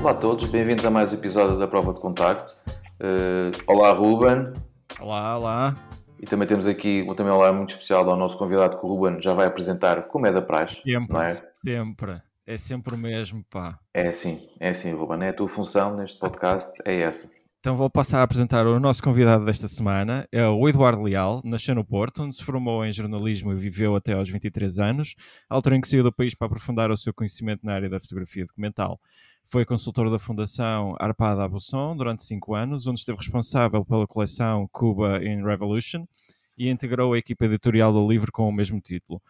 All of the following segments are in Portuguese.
Olá a todos, bem-vindos a mais um episódio da Prova de Contacto. Uh, olá, Ruben. Olá, olá. E também temos aqui um também olá muito especial ao nosso convidado que o Ruben já vai apresentar como é da praxe. Sempre, é? sempre. É sempre o mesmo, pá. É assim, é assim, Ruben. É a tua função neste podcast, é essa. Então vou passar a apresentar o nosso convidado desta semana. É o Eduardo Leal, nasceu no Porto, onde se formou em jornalismo e viveu até aos 23 anos, altura em que saiu do país para aprofundar o seu conhecimento na área da fotografia documental. Foi consultor da Fundação Arpada Abusson durante cinco anos, onde esteve responsável pela coleção Cuba in Revolution e integrou a equipa editorial do livro com o mesmo título.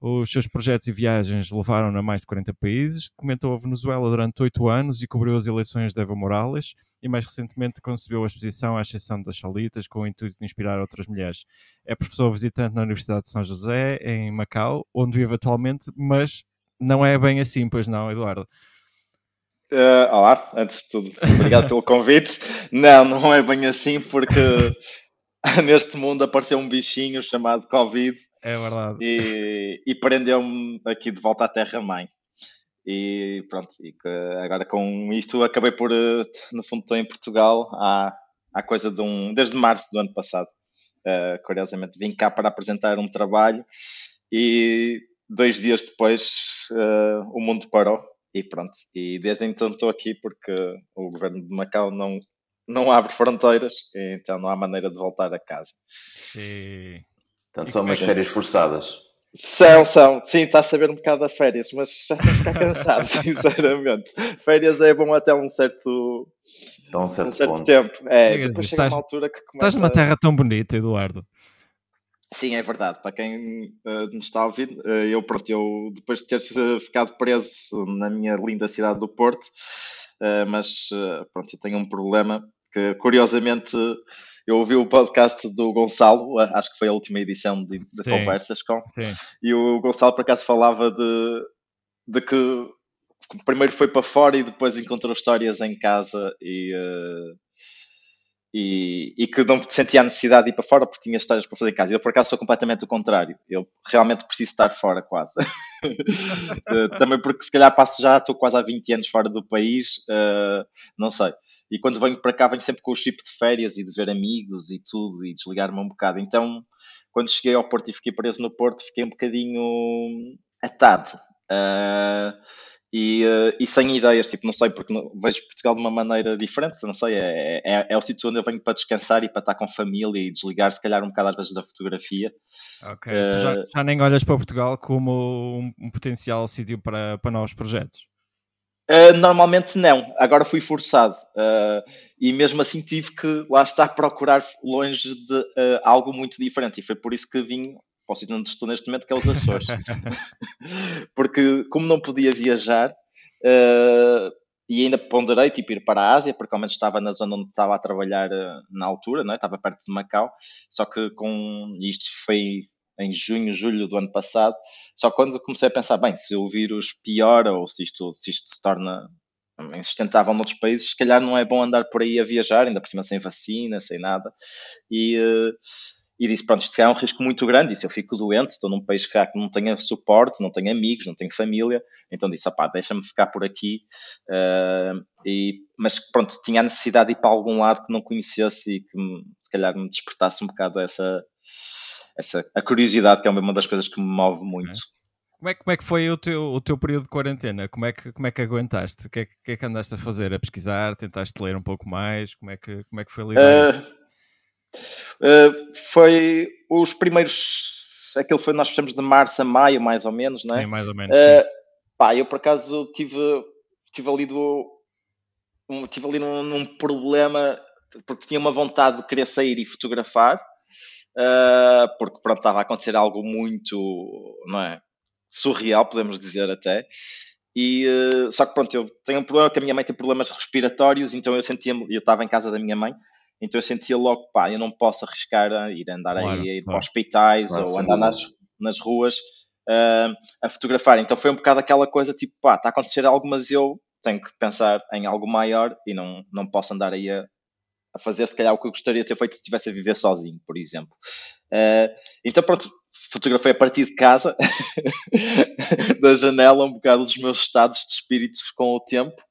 Os seus projetos e viagens levaram-no a mais de 40 países, documentou a Venezuela durante oito anos e cobriu as eleições de Evo Morales, e mais recentemente concebeu a exposição à exceção das Chalitas com o intuito de inspirar outras mulheres. É professor visitante na Universidade de São José, em Macau, onde vive atualmente, mas não é bem assim, pois não, Eduardo? Uh, olá, antes de tudo, obrigado pelo convite. Não, não é bem assim, porque neste mundo apareceu um bichinho chamado Covid é verdade. E, e prendeu-me aqui de volta à Terra-mãe. E pronto, e agora com isto acabei por, eh, no fundo, estou em Portugal há, há coisa de um. desde março do ano passado. Uh, curiosamente, vim cá para apresentar um trabalho e dois dias depois uh, o mundo parou e pronto. E desde então estou aqui porque o governo de Macau não, não abre fronteiras, então não há maneira de voltar a casa. Sim. Portanto, são umas férias forçadas. São, são. Sim, está a saber um bocado a férias, mas já está a ficar cansado, sinceramente. Férias é bom até um certo, até um certo, um certo tempo. É, Diga, depois chega estás, uma altura que começa... Estás numa terra tão bonita, Eduardo. Sim, é verdade. Para quem uh, nos está a ouvir, uh, eu, pronto, eu depois de ter ficado preso na minha linda cidade do Porto, uh, mas pronto, eu tenho um problema que curiosamente eu ouvi o podcast do Gonçalo, acho que foi a última edição de, de conversas com, sim. e o Gonçalo por acaso falava de, de que primeiro foi para fora e depois encontrou histórias em casa e, e, e, que não sentia a necessidade de ir para fora porque tinha histórias para fazer em casa. Eu por acaso sou completamente o contrário, eu realmente preciso estar fora quase. uh, também porque se calhar passo já, estou quase há 20 anos fora do país, uh, não sei. E quando venho para cá, venho sempre com o chip de férias e de ver amigos e tudo e desligar-me um bocado. Então, quando cheguei ao Porto e fiquei preso no Porto, fiquei um bocadinho atado. Uh, e, uh, e, sem ideias, tipo, não sei, porque não, vejo Portugal de uma maneira diferente, não sei, é, é, é, o sítio onde eu venho para descansar e para estar com família e desligar, se calhar, um bocado às vezes da fotografia. Ok, uh, já, já, nem olhas para Portugal como um, um potencial sítio para, para novos projetos? Uh, normalmente não, agora fui forçado e mesmo assim tive que lá estar a procurar longe de algo muito diferente e foi por isso que vim para o sítio onde estou neste momento, que é os Açores. porque como não podia viajar e ainda ponderei tipo, ir para a Ásia, porque ao menos estava na zona onde estava a trabalhar na altura, não é? estava perto de Macau, só que com isto foi em junho, julho do ano passado. Só quando comecei a pensar, bem, se o vírus piora ou se isto, se isto se torna insustentável noutros países, se calhar não é bom andar por aí a viajar, ainda por cima sem vacina, sem nada. E, eh, e disse, pronto, isto é um risco muito grande, e se eu fico doente, estou num país que não tenho suporte, não tenho amigos, não tenho família, então disse, opá, deixa-me ficar por aqui, uh, e, mas pronto, tinha a necessidade de ir para algum lado que não conhecesse e que se calhar me despertasse um bocado essa, essa, a curiosidade, que é uma das coisas que me move muito. Como é, como é que foi o teu, o teu período de quarentena? Como é que, como é que aguentaste? O que é, que é que andaste a fazer? A pesquisar? Tentaste ler um pouco mais? Como é que, como é que foi lidar? Uh, uh, foi os primeiros. Aquilo foi, nós fechamos de março a maio, mais ou menos, não é? Sim, mais ou menos. Uh, pá, eu por acaso tive, tive ali do. Um, tive ali num, num problema porque tinha uma vontade de querer sair e fotografar uh, porque pronto, estava a acontecer algo muito, não é? Surreal, podemos dizer até. E, só que pronto, eu tenho um problema que a minha mãe tem problemas respiratórios, então eu sentia eu estava em casa da minha mãe, então eu sentia logo, pá, eu não posso arriscar a ir andar claro, aí, ir claro. para hospitais claro, ou andar nas, nas ruas uh, a fotografar. Então foi um bocado aquela coisa tipo, pá, está a acontecer algo, mas eu tenho que pensar em algo maior e não, não posso andar aí a, a fazer se calhar o que eu gostaria de ter feito se estivesse a viver sozinho, por exemplo. Uh, então pronto, fotografei a partir de casa, da janela, um bocado dos meus estados de espíritos com o tempo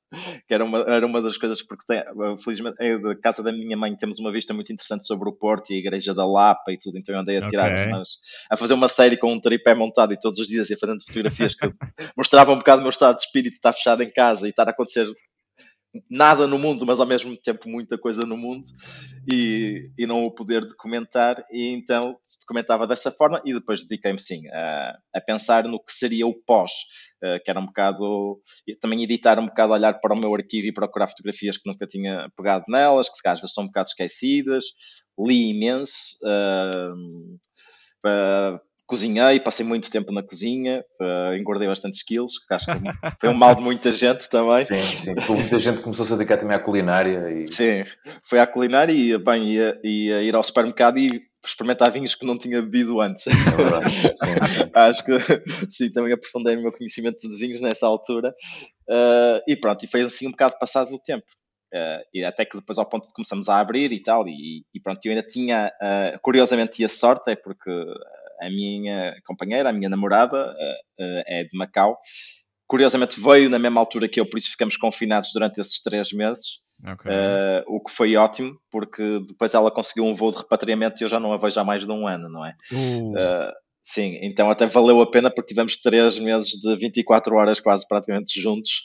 que era uma, era uma das coisas, porque tem, felizmente, é da casa da minha mãe temos uma vista muito interessante sobre o Porto e a Igreja da Lapa e tudo, então eu andei a tirar, okay. mas, a fazer uma série com um tripé montado e todos os dias ia fazendo fotografias que mostravam um bocado o meu estado de espírito, estar fechado em casa e estar a acontecer nada no mundo, mas ao mesmo tempo muita coisa no mundo e, e não o poder de comentar e então documentava dessa forma e depois dediquei-me sim a, a, pensar no que seria o pós, uh, que era um bocado, também editar um bocado, olhar para o meu arquivo e procurar fotografias que nunca tinha pegado nelas, que às vezes são um bocado esquecidas, li imenso, uh, cozinhei, passei muito tempo na cozinha, uh, engordei bastantes quilos, que acho que foi um mal de muita gente também. Sim, sim. Muita gente começou -se a dedicar também à culinária. E... Sim, foi à culinária e bem, ia, ia ir ao supermercado e experimentar vinhos que não tinha bebido antes. É verdade. Sim, sim. acho que sim, também aprofundei o meu conhecimento de vinhos nessa altura. Uh, e pronto, e foi assim um bocado passado o tempo. Uh, e até que depois ao ponto de começamos a abrir e tal, e, e pronto, eu ainda tinha, uh, curiosamente, a sorte, é porque a minha companheira, a minha namorada, uh, é de Macau. Curiosamente veio na mesma altura que eu, por isso ficamos confinados durante esses três meses. Okay. Uh, o que foi ótimo, porque depois ela conseguiu um voo de repatriamento e eu já não a vejo há mais de um ano, não é? Uh. Uh, sim, então até valeu a pena porque tivemos três meses de 24 horas quase praticamente juntos.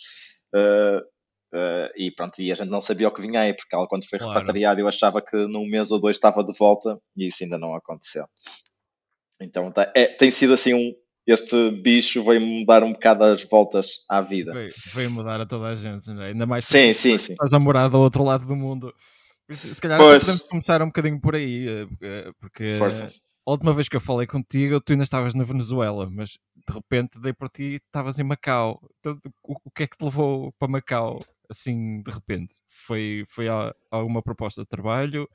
e pronto, e a gente não sabia o que vinha aí, porque ela quando foi claro. repatriada eu achava que num mês ou dois estava de volta e isso ainda não aconteceu. Então tá, é, tem sido assim um. Este bicho veio-me dar um bocado as voltas à vida. Veio, veio mudar a toda a gente, né? ainda mais sim, sim, sim. estás a morar do outro lado do mundo. Se calhar pois. podemos começar um bocadinho por aí, eh, eh, porque Força. a última vez que eu falei contigo, tu ainda estavas na Venezuela, mas de repente dei por ti estavas em Macau. Então, o, o, que é que te levou para Macau assim de repente? Foi, foi alguma proposta de trabalho?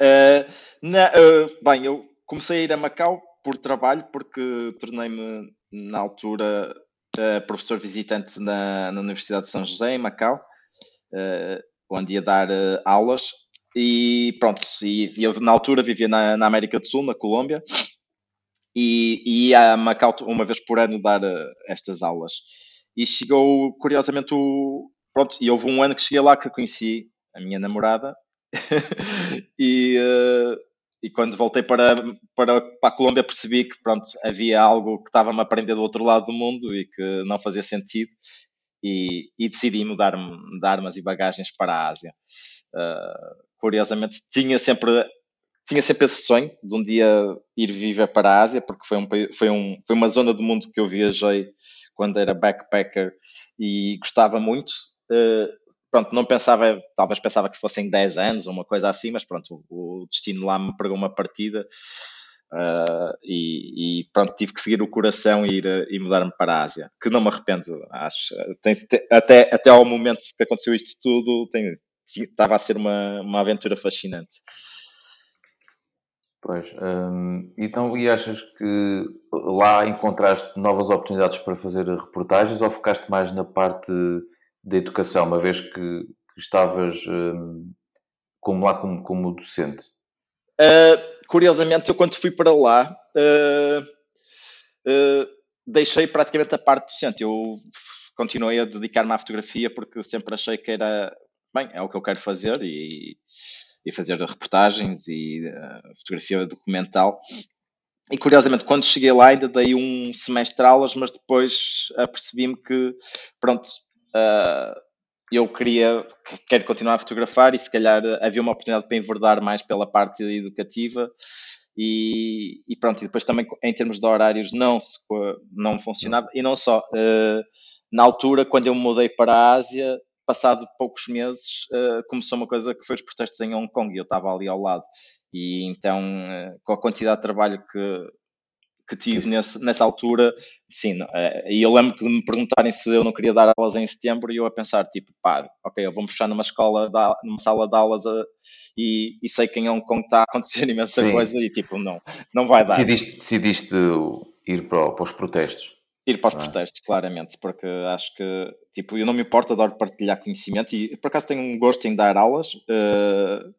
Uh, na, uh, bem, eu Comecei a ir a Macau por trabalho, porque tornei-me, na altura, uh, professor visitante na, na, Universidade de São José, em Macau, uh, onde ia dar uh, aulas. E pronto, e, eu na altura vivia na, na, América do Sul, na Colômbia, e, e ia a Macau uma vez por ano dar estas aulas. E chegou, curiosamente, o. Pronto, e houve um ano que cheguei lá que conheci a minha namorada. e e quando voltei para, para, para a Colômbia percebi que pronto, havia algo que estava-me a aprender do outro lado do mundo e que não fazia sentido e, e decidi mudar-me de armas e bagagens para a Ásia. Uh, curiosamente tinha sempre tinha sempre esse sonho de um dia ir viver para a Ásia porque foi, um, foi, um, foi uma zona do mundo que eu viajei quando era backpacker e gostava muito uh, pronto, não pensava, talvez pensava que fossem 10 anos ou uma coisa assim, mas pronto, o, destino lá me pregou uma partida uh, e, e, pronto, tive que seguir o coração e ir e mudar-me para a Ásia, que não me arrependo, acho. Tem, até, até ao momento que aconteceu isto tudo, tem, estava a ser uma, uma aventura fascinante. Pois, hum, então, e achas que lá encontraste novas oportunidades para fazer reportagens ou focaste mais na parte da educação, uma vez que, que estavas um, como lá como, como docente? Uh, curiosamente, eu quando fui para lá uh, uh, deixei praticamente a parte docente. Eu continuei a dedicar-me à fotografia porque sempre achei que era bem, é o que eu quero fazer e, e fazer reportagens e fotografia documental. E curiosamente, quando cheguei lá, ainda dei um semestre aulas, mas depois apercebi-me que, pronto, uh, eu queria, quero continuar a fotografar e se calhar havia uma oportunidade para enverdar mais pela parte educativa e, e pronto, e depois também em termos de horários não, não funcionava. E não só, uh, na altura quando eu me mudei para a Ásia, passado poucos meses uh, começou uma coisa que foi os protestos em Hong Kong e eu estava ali ao lado. E então com a quantidade de trabalho que que tive nesse, nessa altura, sim, é, e eu lembro que de me perguntarem se eu não queria dar aulas em setembro e eu a pensar, tipo, pá, ok, eu vou-me fechar numa escola, numa sala de aulas a, e, e, sei que em Hong Kong está a acontecer imensa sim. coisa e tipo, não, não vai dar. Decidiste, decidiste ir para, para os protestos? Ir para os ah. protestos, claramente, porque acho que, tipo, eu não me importo, adoro partilhar conhecimento e por acaso tenho um gosto em dar aulas, uh,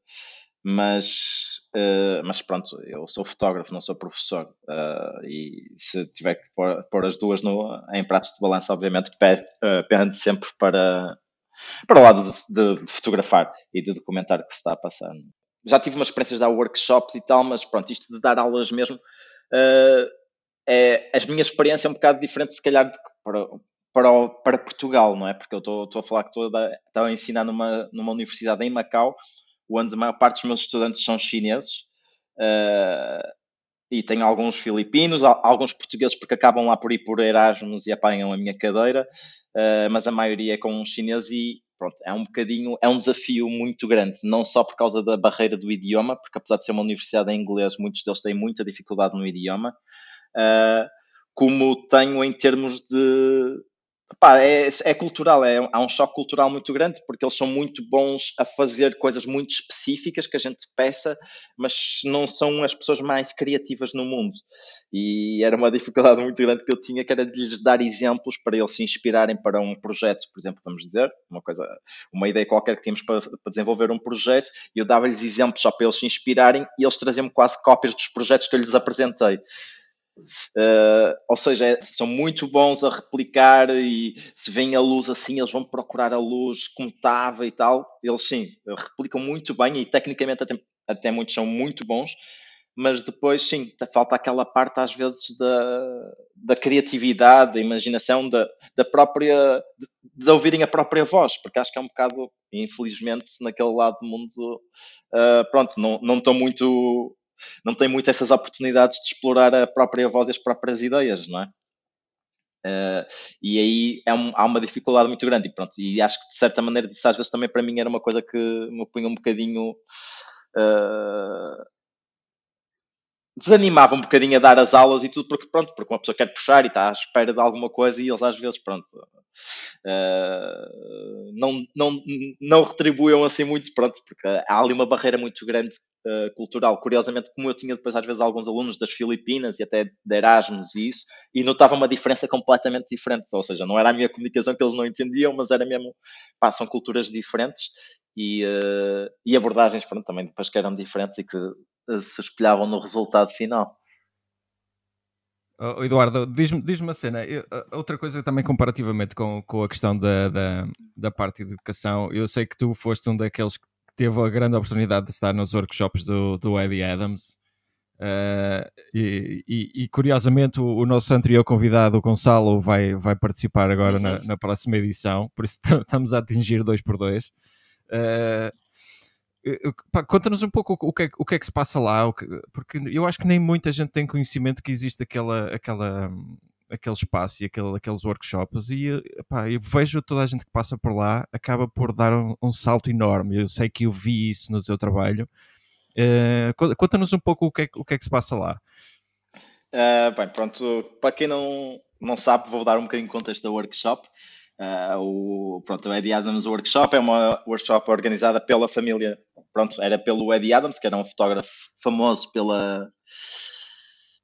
mas Uh, mas pronto, eu sou fotógrafo, não sou professor, uh, e se tiver que pôr, pôr as duas no, em pratos de balança, obviamente uh, pende sempre para, para o lado de, de, de, fotografar e de documentar o que se está a passar. Já tive umas experiências de dar workshops e tal, mas pronto, isto de dar aulas mesmo, é, a minha experiência é um bocado diferente, se calhar, de, para, para, para Portugal, não é? Porque eu estou, a falar que estou a, a ensinar numa, numa universidade em Macau, onde a maior parte dos meus estudantes são chineses. Uh, e tenho alguns filipinos, alguns portugueses porque acabam lá por ir por Erasmus e apanham a minha cadeira, uh, mas a maioria é com chineses e pronto, é um bocadinho, é um desafio muito grande, não só por causa da barreira do idioma, porque apesar de ser uma universidade em inglês, muitos deles têm muita dificuldade no idioma, uh, como tenho em termos de Pá, é, é, cultural, é, há um choque cultural muito grande porque eles são muito bons a fazer coisas muito específicas que a gente peça, mas não são as pessoas mais criativas no mundo. E era uma dificuldade muito grande que eu tinha, que era de lhes dar exemplos para eles se inspirarem para um projeto, por exemplo, vamos dizer, uma coisa, uma ideia qualquer que tínhamos para, para desenvolver um projeto, e eu dava-lhes exemplos só para eles se inspirarem e eles traziam-me quase cópias dos projetos que eu lhes apresentei. Uh, ou seja, é, são muito bons a replicar e se vem a luz assim, eles vão procurar a luz como estava e tal. Eles sim, replicam muito bem e tecnicamente até, até muitos são muito bons, mas depois sim, falta aquela parte às vezes da, da criatividade, da imaginação, da, da própria, de, de, ouvirem a própria voz, porque acho que é um bocado, infelizmente, naquele lado do mundo, uh, pronto, não, não muito não tem muito essas oportunidades de explorar a própria voz e as próprias ideias, não é? Uh, e aí é um, há uma dificuldade muito grande e pronto, e acho que de certa maneira isso às vezes também para mim era uma coisa que me punha um bocadinho uh, desanimava um bocadinho a dar as aulas e tudo, porque pronto, porque uma pessoa quer puxar e está à espera de alguma coisa e eles às vezes, pronto, uh, não, não, não retribuem assim muito, pronto, porque há ali uma barreira muito grande uh, cultural. Curiosamente, como eu tinha depois às vezes alguns alunos das Filipinas e até de Erasmus e isso, e notava uma diferença completamente diferente, ou seja, não era a minha comunicação que eles não entendiam, mas era mesmo, pá, são culturas diferentes e, uh, e abordagens, pronto, também depois que eram diferentes e que se espelhavam no resultado final. Oh, Eduardo, diz-me diz uma cena. Eu, outra coisa também comparativamente com, com a questão da, da, da, parte de educação, eu sei que tu foste um daqueles que teve a grande oportunidade de estar nos workshops do, do Eddie Adams. Uh, e, e, e, curiosamente o, o, nosso anterior convidado, o Gonçalo, vai, vai participar agora na, na próxima edição, por isso estamos a atingir dois por dois. Uh, Conta-nos um pouco o que, é, o que é que se passa lá, que, porque eu acho que nem muita gente tem conhecimento que existe aquela, aquela, aquele espaço e aquele, aqueles workshops e eu vejo toda a gente que passa por lá acaba por dar um, um salto enorme. Eu sei que eu vi isso no teu trabalho. Uh, Conta-nos um pouco o que, é, o que é que se passa lá. Uh, bem, pronto, para quem não, não sabe, vou dar um bocadinho de contexto da workshop. Uh, o, pronto, o Eddie Adams Workshop é uma workshop organizada pela família, pronto, era pelo Eddie Adams, que era um fotógrafo famoso pela,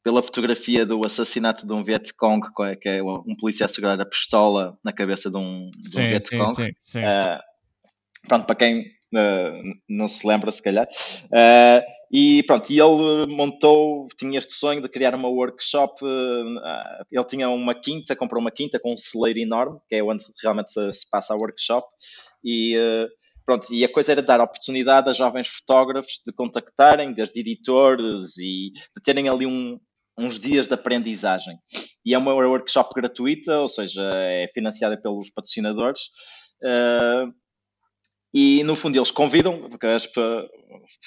pela fotografia do assassinato de um Vietcong, que é um polícia a segurar a pistola na cabeça de um, de sim, um Vietcong. Sim, sim, sim. Uh, pronto, para quem uh, não se lembra, se calhar. Uh, e pronto, e ele montou, tinha este sonho de criar uma workshop. Ele tinha uma quinta, comprou uma quinta com um celeiro enorme, que é onde realmente se, se passa a workshop. E pronto, e a coisa era dar oportunidade a jovens fotógrafos de contactarem, desde editores e de terem ali um, uns dias de aprendizagem. E é uma workshop gratuita, ou seja, é financiada pelos patrocinadores. Uh, e no fundo eles convidam, porque as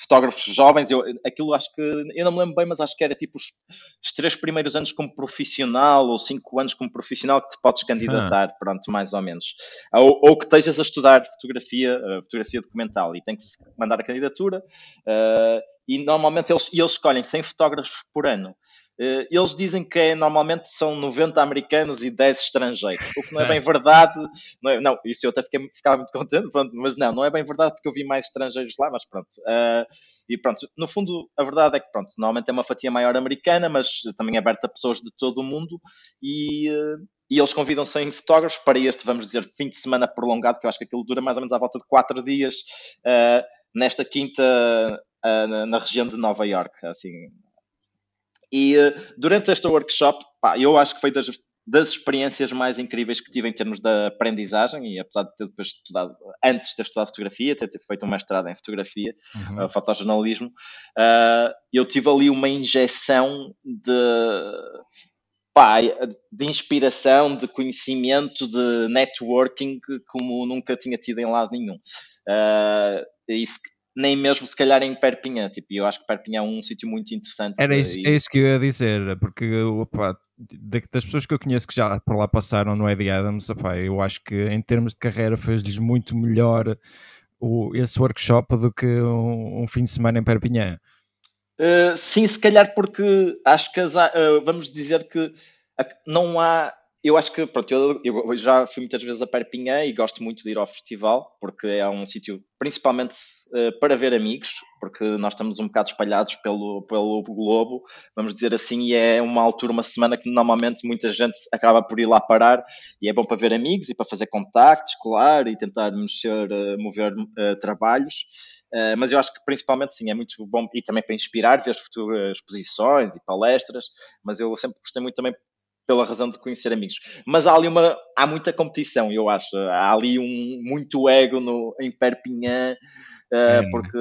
fotógrafos jovens, eu, aquilo acho que, eu não me lembro bem, mas acho que era tipo os, os três primeiros anos como profissional ou cinco anos como profissional que te podes candidatar, ah. pronto, mais ou menos. Ou, ou, que estejas a estudar fotografia, uh, fotografia documental e tem que mandar a candidatura uh, e normalmente eles, eles escolhem 100 fotógrafos por ano. Eh, eles dizem que é, normalmente são 90 americanos e 10 estrangeiros, o que não é bem verdade. Não, é, não isso eu até fiquei, ficava muito contente, pronto, mas não, não é bem verdade porque eu vi mais estrangeiros lá, mas pronto. Uh, e pronto, no fundo, a verdade é que pronto, normalmente é uma fatia maior americana, mas também é aberta a pessoas de todo o mundo e. Uh, e eles convidam 100 fotógrafos para este, vamos dizer, fim de semana prolongado, que eu acho que aquilo dura mais ou menos à volta de 4 dias. Uh, nesta quinta na, na, região de Nova York, assim. E uh, durante este workshop, pá, eu acho que foi das, das experiências mais incríveis que tive em termos de aprendizagem, e apesar de ter depois estudado, antes de ter estudado fotografia, ter, ter feito um mestrado em fotografia, uhum. uh, fotojornalismo, uh, eu tive ali uma injeção de, pá, de inspiração, de conhecimento, de networking, como nunca tinha tido em lado nenhum. Uh, isso, nem mesmo se calhar em Perpignan, tipo, eu acho que Perpignan é um sítio muito interessante. Era isso, e... é isso que eu ia dizer, porque opa, das pessoas que eu conheço que já por lá passaram no Eddie Adams, opa, eu acho que em termos de carreira fez-lhes muito melhor o, esse workshop do que um, um fim de semana em Perpignan. Uh, sim, se calhar porque acho que as, uh, vamos dizer que não há eu acho que, pronto, eu, eu, já fui muitas vezes a Perpignan e gosto muito de ir ao festival, porque é um sítio principalmente uh, para ver amigos, porque nós estamos um bocado espalhados pelo, pelo globo, vamos dizer assim, e é uma altura, uma semana que normalmente muita gente acaba por ir lá parar, e é bom para ver amigos e para fazer contactos, claro, e tentar mexer, uh, mover uh, trabalhos. Uh, mas eu acho que principalmente sim, é muito bom e também para inspirar, ver futuras exposições e palestras, mas eu sempre gostei muito também pela razão de conhecer amigos. Mas há ali uma, há muita competição, eu acho. Há ali um muito ego no, em Perpignan, uh, porque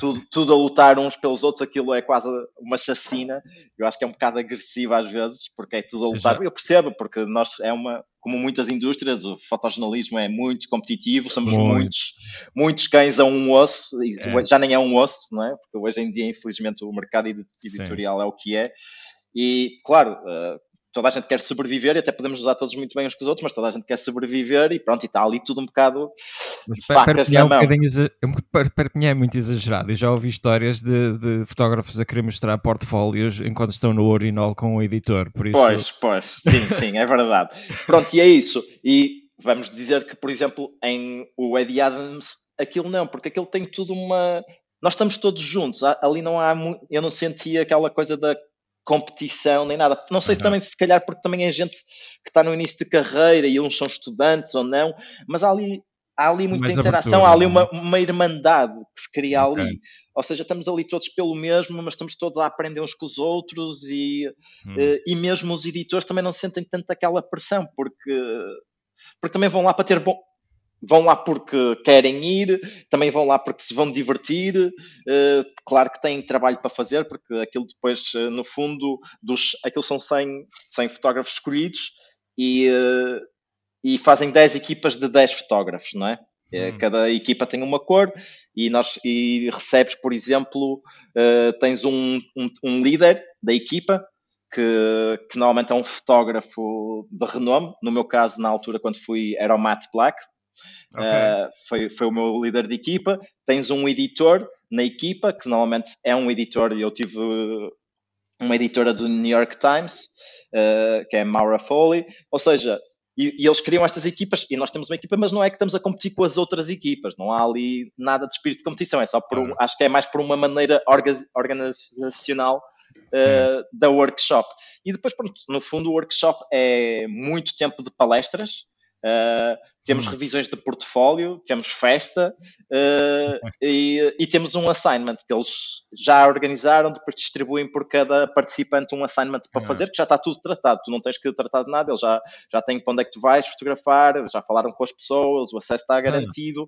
tudo, tudo, a lutar uns pelos outros, aquilo é quase uma chacina. Eu acho que é um bocado agressivo às vezes, porque é tudo a lutar. Exato. Eu percebo, porque nós é uma, como muitas indústrias, o fotojornalismo é muito competitivo, somos muito. muitos, muitos cães a um osso, e é. já nem é um osso, não é? Porque hoje em dia, infelizmente, o mercado editorial Sim. é o que é. E, claro, uh, toda a gente quer sobreviver e até podemos usar todos muito bem uns com os outros, mas toda a gente quer sobreviver e pronto, e está ali tudo um bocado mas, facas na mão. Um é muito exagerado. Eu já ouvi histórias de, de, fotógrafos a querer mostrar portfólios enquanto estão no Orinol com o editor. Por isso... Pois, pois, sim, sim, é verdade. pronto, e é isso. E vamos dizer que, por exemplo, em o Eddie Adams, aquilo não, porque aquilo tem tudo uma nós estamos todos juntos, ali não há, eu não sentia aquela coisa da competição nem nada. Não sei uhum. também se calhar porque também é gente que está no início de carreira e uns são estudantes ou não, mas há ali, há ali muita Mais interação, abertura, há ali uma, é? uma irmandade que se cria okay. ali. Ou seja, estamos ali todos pelo mesmo, mas estamos todos a aprender uns com os outros e, hum. uh, e mesmo os editores também não sentem tanto aquela pressão, porque, porque também vão lá para ter bom, vão lá porque querem ir, também vão lá porque se vão divertir. Uh, claro que têm trabalho para fazer, porque aquilo depois, uh, no fundo, dos, aquilo são 100, 100 fotógrafos escolhidos e, uh, e fazem 10 equipas de 10 fotógrafos, não é? Hum. Cada equipa tem uma cor e, nós, e recebes, por exemplo, tens um, um, um líder da equipa que, que, normalmente é um fotógrafo de renome. No meu caso, na altura, quando fui, era o Matt Black, Okay. Uh, foi, foi o meu líder de equipa. Tens um editor na equipa, que normalmente é um editor, e eu tive uma editora do New York Times, uh, que é Maura Foley, ou seja, e, e, eles criam estas equipas, e nós temos uma equipa, mas não é que estamos a competir com as outras equipas, não há ali nada de espírito de competição, é só por um, acho que é mais por uma maneira organizacional uh, da workshop. E depois, pronto, no fundo, o workshop é muito tempo de palestras, Uh, temos hum. revisões de portfólio, temos festa uh, e, e, temos um assignment que eles já organizaram, depois distribuem por cada participante um assignment para fazer, que já está tudo tratado, tu não tens que tratar de nada, eles já, já têm para onde é que tu vais fotografar, já falaram com as pessoas, o acesso está garantido.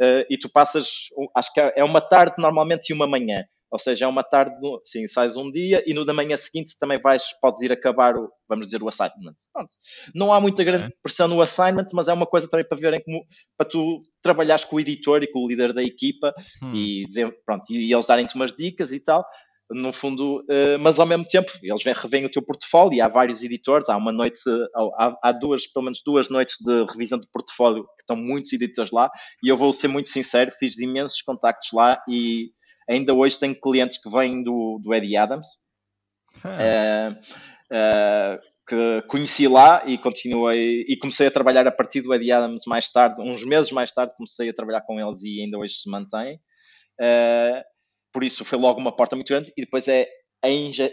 Uh, e tu passas, acho que é uma tarde normalmente e uma manhã. Ou seja, é uma tarde, sim, sais um dia e no da manhã seguinte também vais, podes ir acabar, o, vamos dizer, o assignment. Pronto. Não há muita grande pressão no assignment, mas é uma coisa também para verem como, para tu trabalhares com o editor e com o líder da equipa hum. e, dizer, pronto, e, e eles darem-te umas dicas e tal no fundo, uh, mas ao mesmo tempo eles vêm, revêem o teu portfólio e há vários editores, há uma noite, há, há, duas, pelo menos duas noites de revisão de portfólio que estão muitos editores lá e eu vou ser muito sincero, fiz imensos contactos lá e Ainda hoje tenho clientes que vêm do, do Eddie Adams, ah. uh, uh, que conheci lá e continuei e comecei a trabalhar a partir do Eddie Adams mais tarde, uns meses mais tarde comecei a trabalhar com eles e ainda hoje se mantém. Uh, por isso foi logo uma porta muito grande e depois é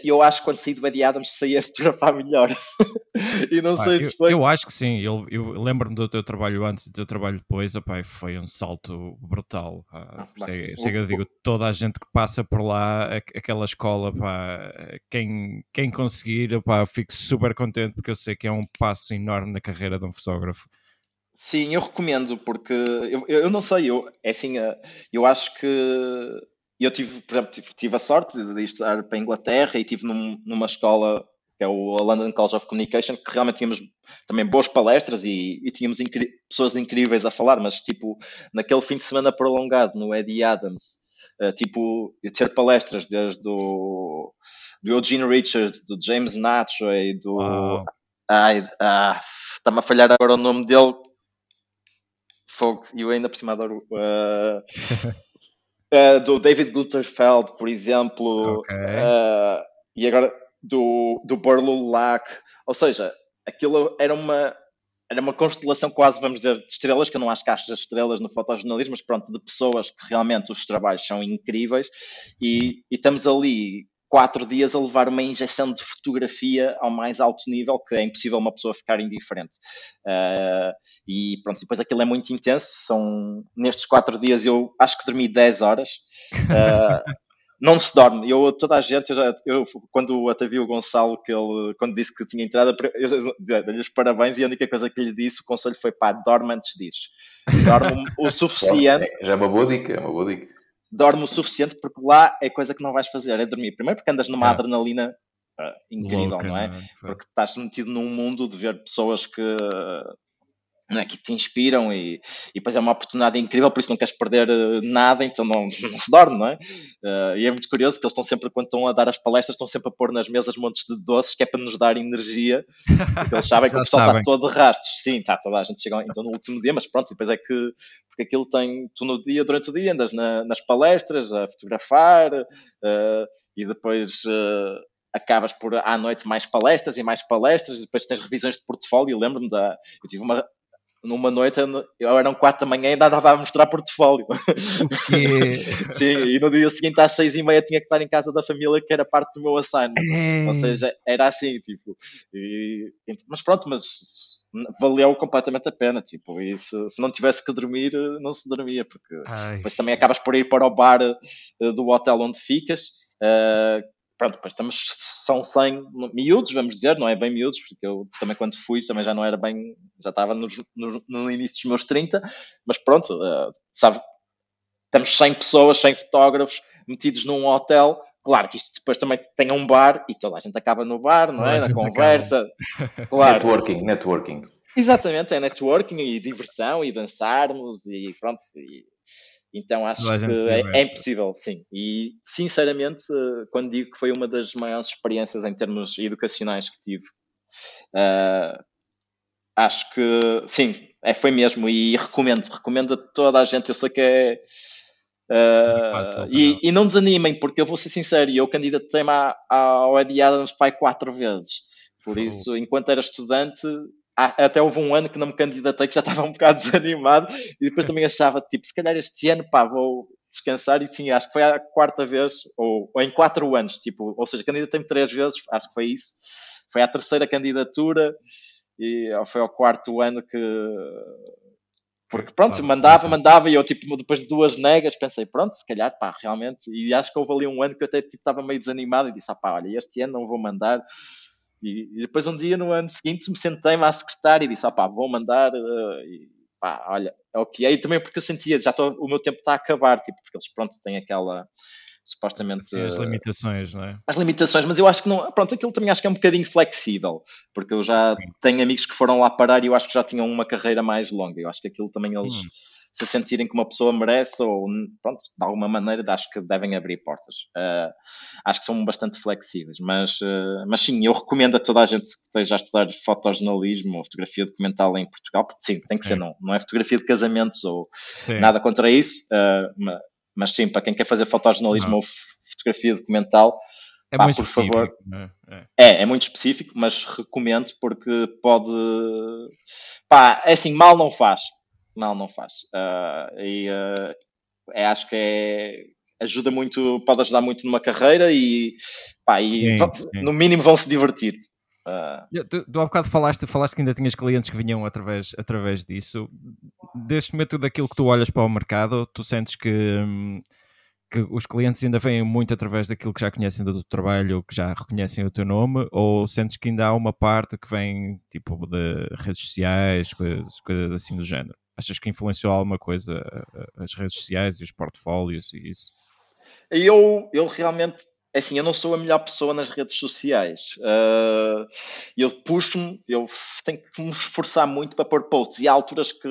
eu acho que quando saí do Eddie Adams saí a fotografar melhor. e não sei eu, se foi. Eu acho que sim. Eu, eu lembro-me do teu trabalho antes e do teu trabalho depois. Opa, foi um salto brutal. Ah, sei, sei que eu digo, toda a gente que passa por lá, aquela escola, pá, quem, quem conseguir, opa, fico super contente porque eu sei que é um passo enorme na carreira de um fotógrafo. Sim, eu recomendo, porque eu, eu não sei, eu, é assim, eh, eu acho que eu tive, por exemplo, tive a sorte de estar para a Inglaterra e tive num, numa escola que é o London College of Communication, que realmente tínhamos também boas palestras e, e tínhamos pessoas incríveis a falar, mas tipo, naquele fim de semana prolongado no Eddie Adams, uh, tipo, ter palestras desde o do Eugene Richards, do James Natchway, do. Wow. Ai, ah, está-me a falhar agora o nome dele. Fogo, e eu ainda por cima adoro. Uh, uh, do David Glutterfeld, por exemplo, okay. uh, e agora do, do Burlo Lack, ou seja, aquilo era uma, era uma constelação quase, vamos dizer, de estrelas, que eu não acho que haja estrelas no fotojornalismo, mas pronto, de pessoas que realmente os trabalhos são incríveis e, e estamos ali quatro dias a levar uma injeção de fotografia ao mais alto nível, que é impossível uma pessoa ficar indiferente. Uh, e pronto, depois aquilo é muito intenso. São nestes quatro dias eu acho que dormi 10 horas. Uh, não se dorme. Eu, toda a gente, eu, já, eu quando até vi o Gonçalo, que ele, quando disse que tinha entrada, eu dei-lhe os parabéns e a única coisa que lhe disse, o conselho foi pá, dorme antes de ir. Dorme o suficiente. Já é uma boa dica, é uma boa dica dorme o suficiente, porque lá é coisa que não vais fazer, é dormir. Primeiro porque andas numa é. adrenalina uh, incrível, Louca, não é? Não é? Porque estás metido num mundo de ver pessoas que é, que te inspiram e, e depois é uma oportunidade incrível, por isso não queres perder eh, nada, então não, não se dorme, não é? Uh, e é muito curioso que eles estão sempre, quando estão a dar as palestras, estão sempre a pôr nas mesas montes de doces, que é para nos dar energia, porque eles sabem que o pessoal está todo de rastros. Sim, está toda a gente chega então no último dia, mas pronto, depois é que, porque aquilo tem, tu no dia, durante o dia, andas na, nas palestras a fotografar uh, e depois. Uh, acabas por à noite mais palestras e mais palestras, e depois tens revisões de portfólio. Lembro-me da. Eu tive uma, numa noite, eu eram quatro da manhã e ainda andava a mostrar portfólio. Sim, e no dia seguinte às seis e meia tinha que estar em casa da família, que era parte do meu assignment. É... Ou seja, era assim, tipo. E, mas pronto, mas valeu completamente a pena, tipo, e se, se, não tivesse que dormir, não se dormia, porque Ai. depois também acabas por ir para o bar uh, do hotel onde ficas, uh, pronto, depois estamos, são 100 miúdos, vamos dizer, não é bem miúdos, porque eu também quando fui também já não era bem, já estava no, no, no início dos meus 30, mas pronto, uh, sabe, estamos 100 pessoas, 100 fotógrafos metidos num hotel, claro que isto depois também tem um bar e toda a gente acaba no bar, não é? Na conversa. Claro. Networking, networking. Exatamente, é networking e diversão e dançarmos e pronto, e então acho que é, é, impossível, sim. E sinceramente, quando digo que foi uma das maiores experiências em termos educacionais que tive, uh, acho que sim, é, foi mesmo. E recomendo, recomendo a toda a gente. Eu sei que é. Uh, e, e, não desanimem, porque eu vou ser sincero, eu candidatei-me ao Eddie Adams Pai quatro vezes. Por isso, enquanto era estudante, até houve um ano que não me candidatei, que já estava um bocado desanimado, e depois também achava, tipo, se calhar este ano, pá, vou descansar, e sim, acho que foi a quarta vez, ou, ou em quatro anos, tipo, ou seja, candidatei-me três vezes, acho que foi isso, foi a terceira candidatura, e foi ao quarto ano que... Porque pronto, mandava, mandava, e eu, tipo, depois de duas negas, pensei, pronto, se calhar, pá, realmente, e acho que houve ali um ano que eu até, tipo, estava meio desanimado, e disse, ah pá, olha, este ano não vou mandar, e, e, depois um dia, no ano seguinte, me sentei-me à secretária e disse, ah pá, vou mandar, uh, e, pá, olha, é o que é. E também porque eu sentia, já tô, o meu tempo está a acabar, tipo, porque eles, pronto, têm aquela, supostamente... Sim, as limitações, não é? As limitações, mas eu acho que não, pronto, aquilo também acho que é um bocadinho flexível, porque eu já Sim. tenho amigos que foram lá parar e eu acho que já tinham uma carreira mais longa, eu acho que aquilo também eles... Hum se sentirem que uma pessoa merece ou, pronto, de alguma maneira, acho que devem abrir portas. Uh, acho que são bastante flexíveis, mas, uh, mas sim, eu recomendo a toda a gente que esteja a estudar fotojornalismo ou fotografia documental em Portugal, porque sim, tem que ser, não, não é fotografia de casamentos ou sim. nada contra isso, uh, mas, mas, sim, para quem quer fazer fotojornalismo ou fotografia documental, é Pá, muito por favor. É? é? é, muito específico, mas recomendo porque pode. Pá, é assim, mal não faz mal não faz. Uh, e uh, é, acho que é, ajuda muito, pode ajudar muito numa carreira e, pá, e sim, vão, sim. no mínimo vão se divertir. Uh... Tu, tu há bocado falaste, falaste que ainda tinhas clientes que vinham através, através disso. Deste método daquilo que tu olhas para o mercado, tu sentes que, que os clientes ainda vêm muito através daquilo que já conhecem do teu trabalho, que já reconhecem o teu nome, ou sentes que ainda há uma parte que vem tipo de redes sociais, coisas, coisas assim do género? Achas que influenciou alguma coisa as redes sociais e os portfólios e isso? Eu, eu realmente é assim, eu não sou a melhor pessoa nas redes sociais. Uh, eu puxo-me, eu tenho que me esforçar muito para pôr posts. E há alturas que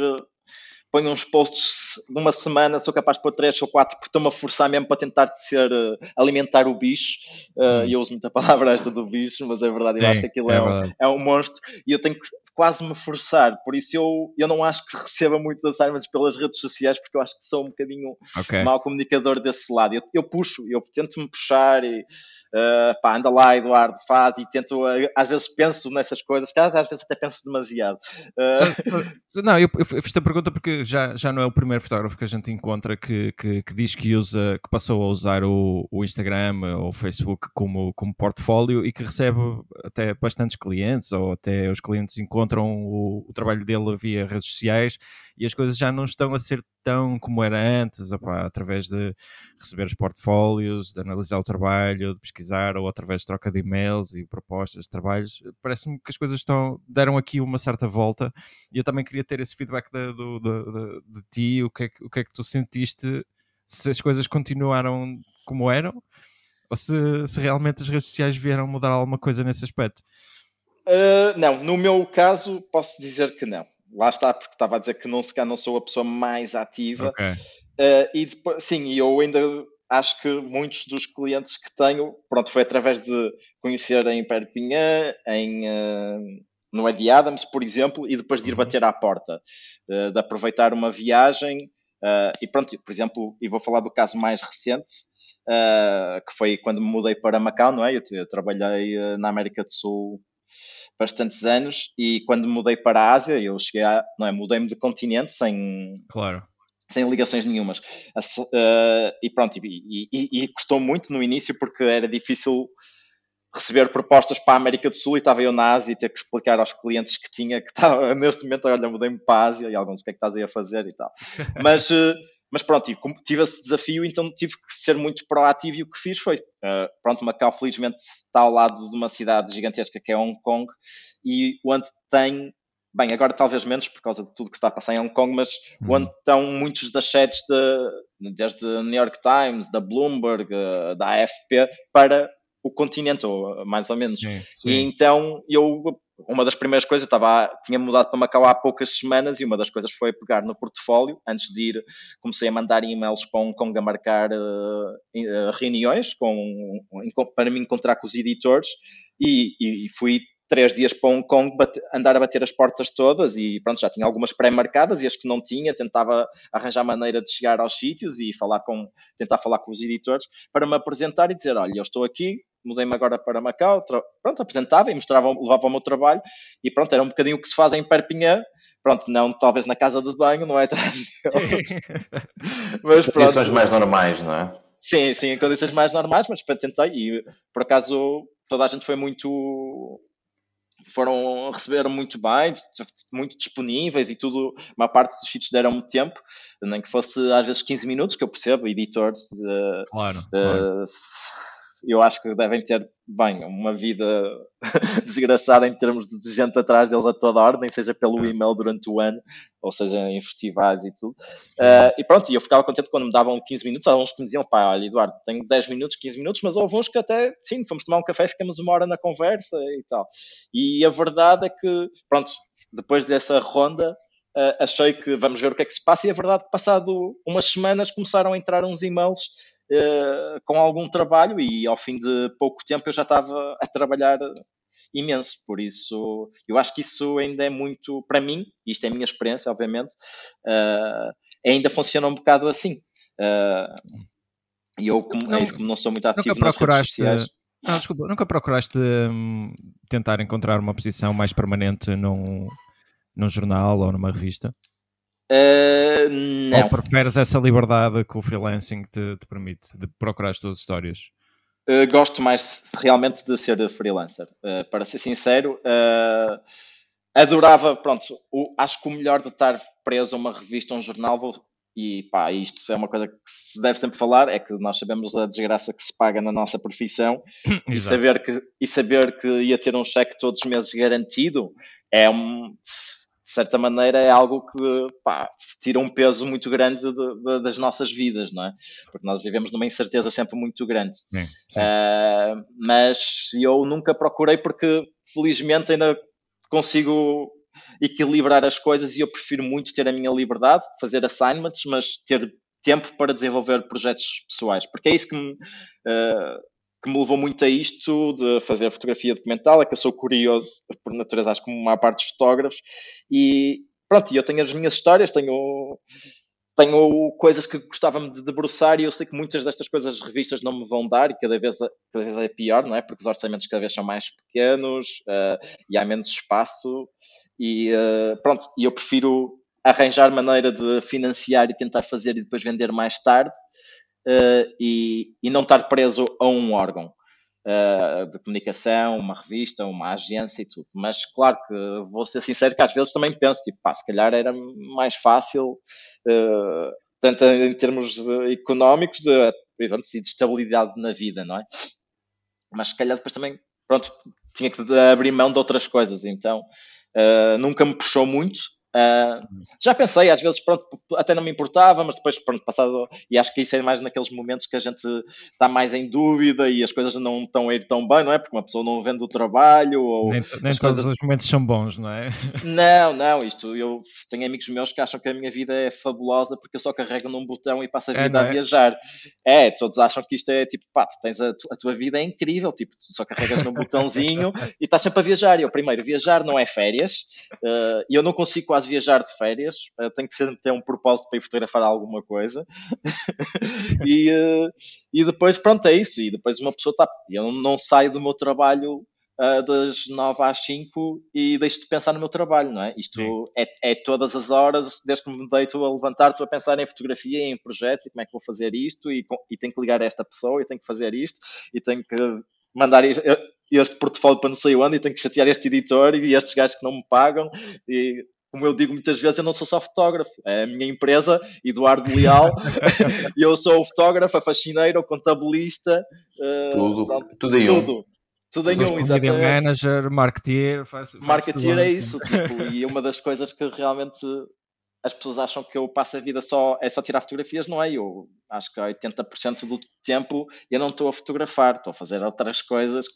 ponho uns posts numa semana, sou capaz de pôr três ou quatro, porque estou-me a forçar mesmo para tentar ser, uh, alimentar o bicho. Uh, e eu uso muita palavra esta do bicho, mas é verdade, Sim, eu acho que aquilo é, é, um, é, um, monstro. E eu tenho que quase me forçar. Por isso eu, eu não acho que receba muitos assignments pelas redes sociais, porque eu acho que sou um bocadinho okay. mau comunicador desse lado. Eu, eu puxo, eu tento me puxar e uh, pá, anda lá, Eduardo, faz e tento, uh, às vezes penso nessas coisas, às vezes até penso demasiado. Uh... Não, eu, eu fiz a pergunta porque já, já não é o primeiro fotógrafo que a gente encontra que, que, que diz que usa, que passou a usar o, o Instagram ou o Facebook como, como portfólio e que recebe até bastantes clientes ou até os clientes encontram o, o trabalho dele via redes sociais e as coisas já não estão a ser tão como era antes, através de receber os portfólios, de analisar o trabalho, de pesquisar ou através de troca de e-mails e propostas de trabalhos. Parece-me que as coisas estão, deram aqui uma certa volta. E eu também queria ter esse feedback de, de, de, de ti, o que, é que, o que é que tu sentiste, se as coisas continuaram como eram? Ou se, se realmente as redes sociais vieram mudar alguma coisa nesse aspecto. Uh, não, no meu caso posso dizer que não lá está, porque estava a dizer que não, sequer não sou a pessoa mais ativa. Okay. Uh, e depois, sim, eu ainda acho que muitos dos clientes que tenho, pronto, foi através de conhecer em Perpignan, em, uh, no Eddie Adams, por exemplo, e depois de ir uhum. bater à porta, uh, de aproveitar uma viagem. e pronto, por exemplo, e vou falar do caso mais recente, que foi quando me mudei para Macau, não é? Eu, eu trabalhei na América do Sul bastantes anos e quando mudei para a Ásia, eu cheguei a, não é, mudei-me de continente sem, claro. sem ligações nenhumas. Uh, e pronto, e, e, e custou muito no início porque era difícil receber propostas para a América do Sul e estava eu na Ásia e ter que explicar aos clientes que tinha que estava neste momento, olha, mudei-me para a Ásia e alguns o que é que estás aí a fazer e tal. Mas uh, mas pronto, tive, tive esse desafio, então tive que ser muito proativo e o que fiz foi, uh, pronto, Macau felizmente está ao lado de uma cidade gigantesca que é Hong Kong e onde tem, bem, agora talvez menos por causa de tudo que está a passar em Hong Kong, mas uhum. onde estão muitos das sedes de, desde New York Times, da Bloomberg, uh, da AFP, para o continente, ou mais ou menos. Sim, sim. E então eu uma das primeiras coisas, eu estava, tinha mudado para Macau há poucas semanas e uma das coisas foi pegar no portfólio. Antes de ir, comecei a mandar e-mails para Hong Kong a marcar uh, reuniões com, para me encontrar com os editores e, e fui três dias para Hong Kong bate, andar a bater as portas todas e pronto, já tinha algumas pré-marcadas e as que não tinha, tentava arranjar maneira de chegar aos sítios e falar com, tentar falar com os editores para me apresentar e dizer, olha, eu estou aqui, mudei-me agora para Macau, pronto, apresentava e mostrava, levava o meu trabalho e pronto, era um bocadinho o que se faz em Perpignan, pronto, não talvez na casa de banho, não é atrás mas pronto. Condições mais normais, não é? Sim, sim, em condições mais normais, mas tentei e por acaso toda a gente foi muito foram receberam muito bem, muito disponíveis e tudo, uma parte dos sítios deram-me tempo, nem que fosse às vezes 15 minutos, que eu percebo, editores, uh, claro, uh, claro eu acho que devem ter, bem, uma vida desgraçada em termos de gente atrás deles a toda a ordem, seja pelo e-mail durante o ano, ou seja em festivais e tudo. Uh, e pronto, eu ficava contente quando me davam 15 minutos. Há uns que me diziam, pá, olha, Eduardo, tenho 10 minutos, 15 minutos, mas houve uns que até, sim, fomos tomar um café, ficamos uma hora na conversa e tal. E a verdade é que, pronto, depois dessa ronda, Uh, achei que vamos ver o que é que se passa e a verdade é que passado umas semanas começaram a entrar uns e-mails uh, com algum trabalho e ao fim de pouco tempo eu já estava a trabalhar imenso, por isso eu acho que isso ainda é muito, para mim, isto é a minha experiência, obviamente, uh, ainda funciona um bocado assim. E eu, como, não, é isso, como não sou muito ativo nas redes sociais... Não, desculpa, nunca procuraste hum, tentar encontrar uma posição mais permanente num, num jornal ou numa revista? Uh, não. Ou preferes essa liberdade que o freelancing te, te permite, de procurar as tuas histórias? Uh, gosto mais realmente de ser freelancer. Uh, para ser sincero, adorava, pronto, o, acho que o melhor de estar preso a uma revista, a um jornal, vou, e pá, isto é uma coisa que se deve sempre falar, é que nós sabemos a desgraça que se paga na nossa profissão e saber, que, e saber que ia ter um cheque todos os meses garantido é um, de certa maneira é algo que pá, tira um peso muito grande de, de, das nossas vidas, não é? Porque nós vivemos numa incerteza sempre muito grande. Sim, sim. Uh, mas eu nunca procurei porque felizmente ainda consigo equilibrar as coisas e eu prefiro muito ter a minha liberdade, fazer assignments, mas ter tempo para desenvolver projetos pessoais, porque é isso que me, uh, que me levou muito a isto de fazer fotografia documental, é que eu sou curioso por natureza, acho como uma parte dos fotógrafos, e pronto, eu tenho as minhas histórias, tenho tenho coisas que gostava-me de debruçar e eu sei que muitas destas coisas as revistas não me vão dar e cada vez, cada vez é pior, não é? Porque os orçamentos cada vez são mais pequenos uh, e há menos espaço e uh, pronto, e eu prefiro arranjar maneira de financiar e tentar fazer e depois vender mais tarde uh, e, e não estar preso a um órgão. Uh, de comunicação, uma revista, uma agência e tudo. Mas claro que vou ser sincero que às vezes também penso, tipo, pá, se calhar era mais fácil, uh, tanto em termos económicos uh, e de estabilidade na vida, não é? Mas se calhar depois também, pronto, tinha que abrir mão de outras coisas, então nunca me puxou muito, Uh, já pensei, às vezes, pronto, até não me importava, mas depois, pronto, passado, e acho que isso é mais naqueles momentos que a gente está mais em dúvida e as coisas não estão a ir tão bem, não é? Porque uma pessoa não vende o trabalho. Ou nem, nem todos coisas... os momentos são bons, não é? Não, não, isto, eu tenho amigos meus que acham que a minha vida é fabulosa porque eu só carrego num botão e passo a é, vida é, a viajar. É, todos acham que isto é tipo, pá, tu tens a, a tua vida é incrível, tipo, tu só carregas num botãozinho e estás sempre a viajar. E eu, primeiro, viajar não é férias uh, e eu não consigo quase viajar de férias, uh, tenho que sempre ter um propósito para ir fotografar alguma coisa. e, uh, e depois, pronto, é isso. E depois uma pessoa está. Eu não saio do meu trabalho uh, das 9 às 5 e deixo de pensar no meu trabalho, não é? Isto é, é, todas as horas, desde que me deito a levantar, estou a pensar em fotografia, em projetos e como é que vou fazer isto e, e tenho que ligar a esta pessoa e tenho que fazer isto e tenho que mandar este portfólio para não sei onde e tenho que chatear este editor e estes gajos que não me pagam e como eu digo muitas vezes, eu não sou só fotógrafo, é a minha empresa, Eduardo Leal, e eu sou o fotógrafo, a faxineira, o contabilista, uh, tudo, pronto, tudo em tudo. Um. Tudo em um, exatamente. manager, marketeer, faz, faz marketeer é isso, tipo, e uma das coisas que realmente as pessoas acham que eu passo a vida só é só tirar fotografias, não é? Eu acho que 80% do tempo eu não estou a fotografar, estou a fazer outras coisas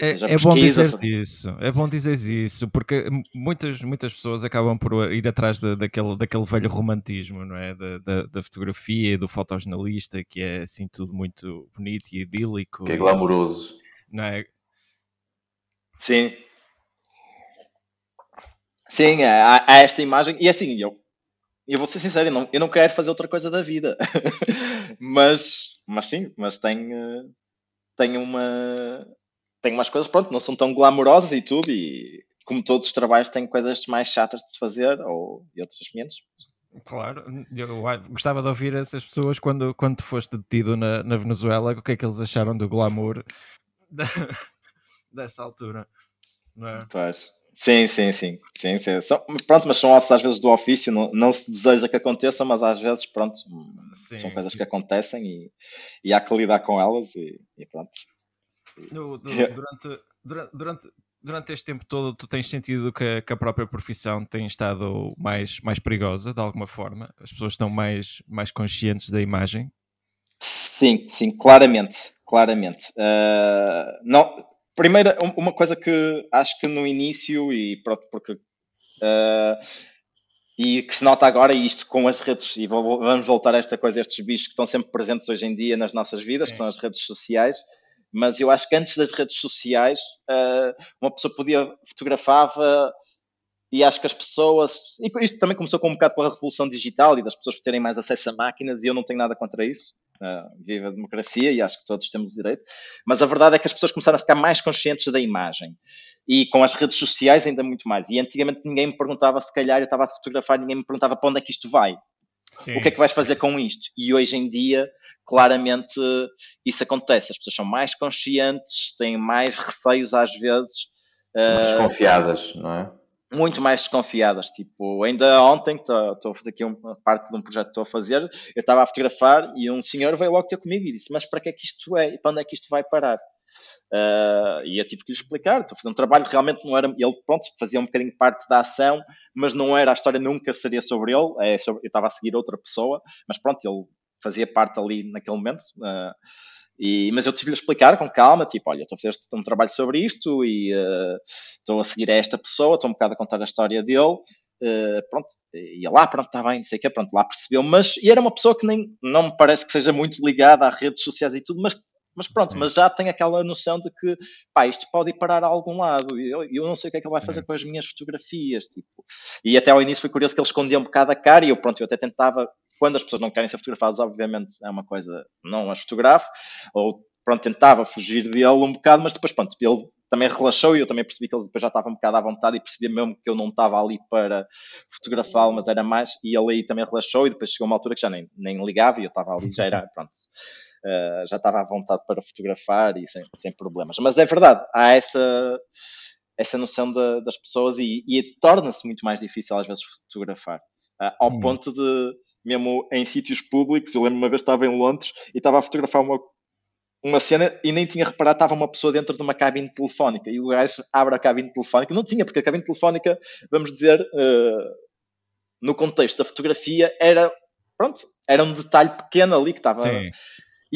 é, é bom dizer isso, é bom dizer isso, porque muitas, muitas pessoas acabam por ir atrás de, daquele, daquele velho romantismo, não é? Da, da, da, fotografia e do fotojornalista, que é assim tudo muito bonito e idílico. Que é glamouroso. Não é? Sim. Sim, é, há, há esta imagem, e assim, eu, eu vou ser sincero, eu não, eu não quero fazer outra coisa da vida, mas, mas sim, mas tenho, tenho uma, tem umas coisas, pronto, não são tão glamourosas e tudo, e como todos os trabalhos têm coisas mais chatas de se fazer, ou e outras menos. Claro, eu gostava de ouvir essas pessoas quando, quando foste detido na, na Venezuela, o que é que eles acharam do glamour da, dessa altura, não é? Pois. Sim, sim, sim. sim, sim. São, pronto, mas são ossos às vezes do ofício, não, não se deseja que aconteça, mas às vezes, pronto, sim. são coisas que acontecem e, e há que lidar com elas e, e pronto. No, no, durante, durante, durante, durante este tempo todo, tu tens sentido que, que, a própria profissão tem estado mais, mais perigosa, de alguma forma? As pessoas estão mais, mais conscientes da imagem? Sim, sim, claramente, claramente. Uh, não, primeiro, uma coisa que acho que no início, e pronto, porque... Uh, e que se nota agora, isto com as redes, e vamos voltar a esta coisa, estes bichos que estão sempre presentes hoje em dia nas nossas vidas, Sim. que são as redes sociais, mas eu acho que antes das redes sociais, uh, uma pessoa podia, fotografava e acho que as pessoas, e isto também começou com um bocado com a revolução digital e das pessoas terem mais acesso a máquinas, e eu não tenho nada contra isso. Uh, viva a democracia e acho que todos temos direito, mas a verdade é que as pessoas começaram a ficar mais conscientes da imagem e com as redes sociais ainda muito mais. E antigamente ninguém me perguntava, se calhar eu estava a fotografar, ninguém me perguntava para onde é que isto vai. Sim. O que é que vais fazer com isto? E hoje em dia, claramente, isso acontece. As pessoas são mais conscientes, têm mais receios às vezes. Mais uh, desconfiadas, não é? Muito mais desconfiadas. Tipo, ainda ontem, estou a fazer aqui uma parte de um projeto que estou a fazer, eu estava a fotografar e um senhor veio logo ter comigo e disse: Mas para que é que isto é? E para onde é que isto vai parar? Uh, e eu tive que lhe explicar, estou a fazer um trabalho, realmente não era, ele pronto, fazia um bocadinho parte da ação, mas não era, a história nunca seria sobre ele, é sobre, eu estava a seguir outra pessoa, mas pronto, ele fazia parte ali naquele momento, uh, e, mas eu tive de explicar com calma, tipo, olha, estou a fazer este, um trabalho sobre isto e uh, estou a seguir a esta pessoa, estou um bocado a contar a história dele, Uh, pronto, ia lá, pronto, está bem, não sei o quê, pronto, lá percebeu, mas e era uma pessoa que nem, não me parece que seja muito ligada às redes sociais e tudo, mas mas pronto, Sim. mas já tem aquela noção de que pá, isto pode ir parar a algum lado e eu, eu não sei o que é que ele vai fazer com as minhas fotografias. Tipo. E até ao início foi curioso que ele escondia um bocado a cara e eu, pronto, eu até tentava, quando as pessoas não querem ser fotografadas, obviamente é uma coisa, não as fotografo, ou pronto, tentava fugir dele um bocado, mas depois, pronto, ele também relaxou e eu também percebi que ele depois já estava um bocado à vontade e percebia mesmo que eu não estava ali para fotografá-lo, mas era mais, e ele aí também relaxou e depois chegou uma altura que já nem, nem ligava e eu estava ali, já era, pronto, uh, já estava à vontade para fotografar e sem, sem problemas. Mas é verdade, há essa, essa noção de, das pessoas e, e torna-se muito mais difícil às vezes fotografar, uh, ao hum. ponto de, mesmo em sítios públicos, eu lembro uma vez estava em Londres e estava a fotografar uma, uma cena e nem tinha reparado, estava uma pessoa dentro de uma cabine telefónica e o gajo abre a cabine telefónica, não tinha, porque a cabine telefónica, vamos dizer, uh, no contexto da fotografia, era, pronto, era um detalhe pequeno ali que estava... Sim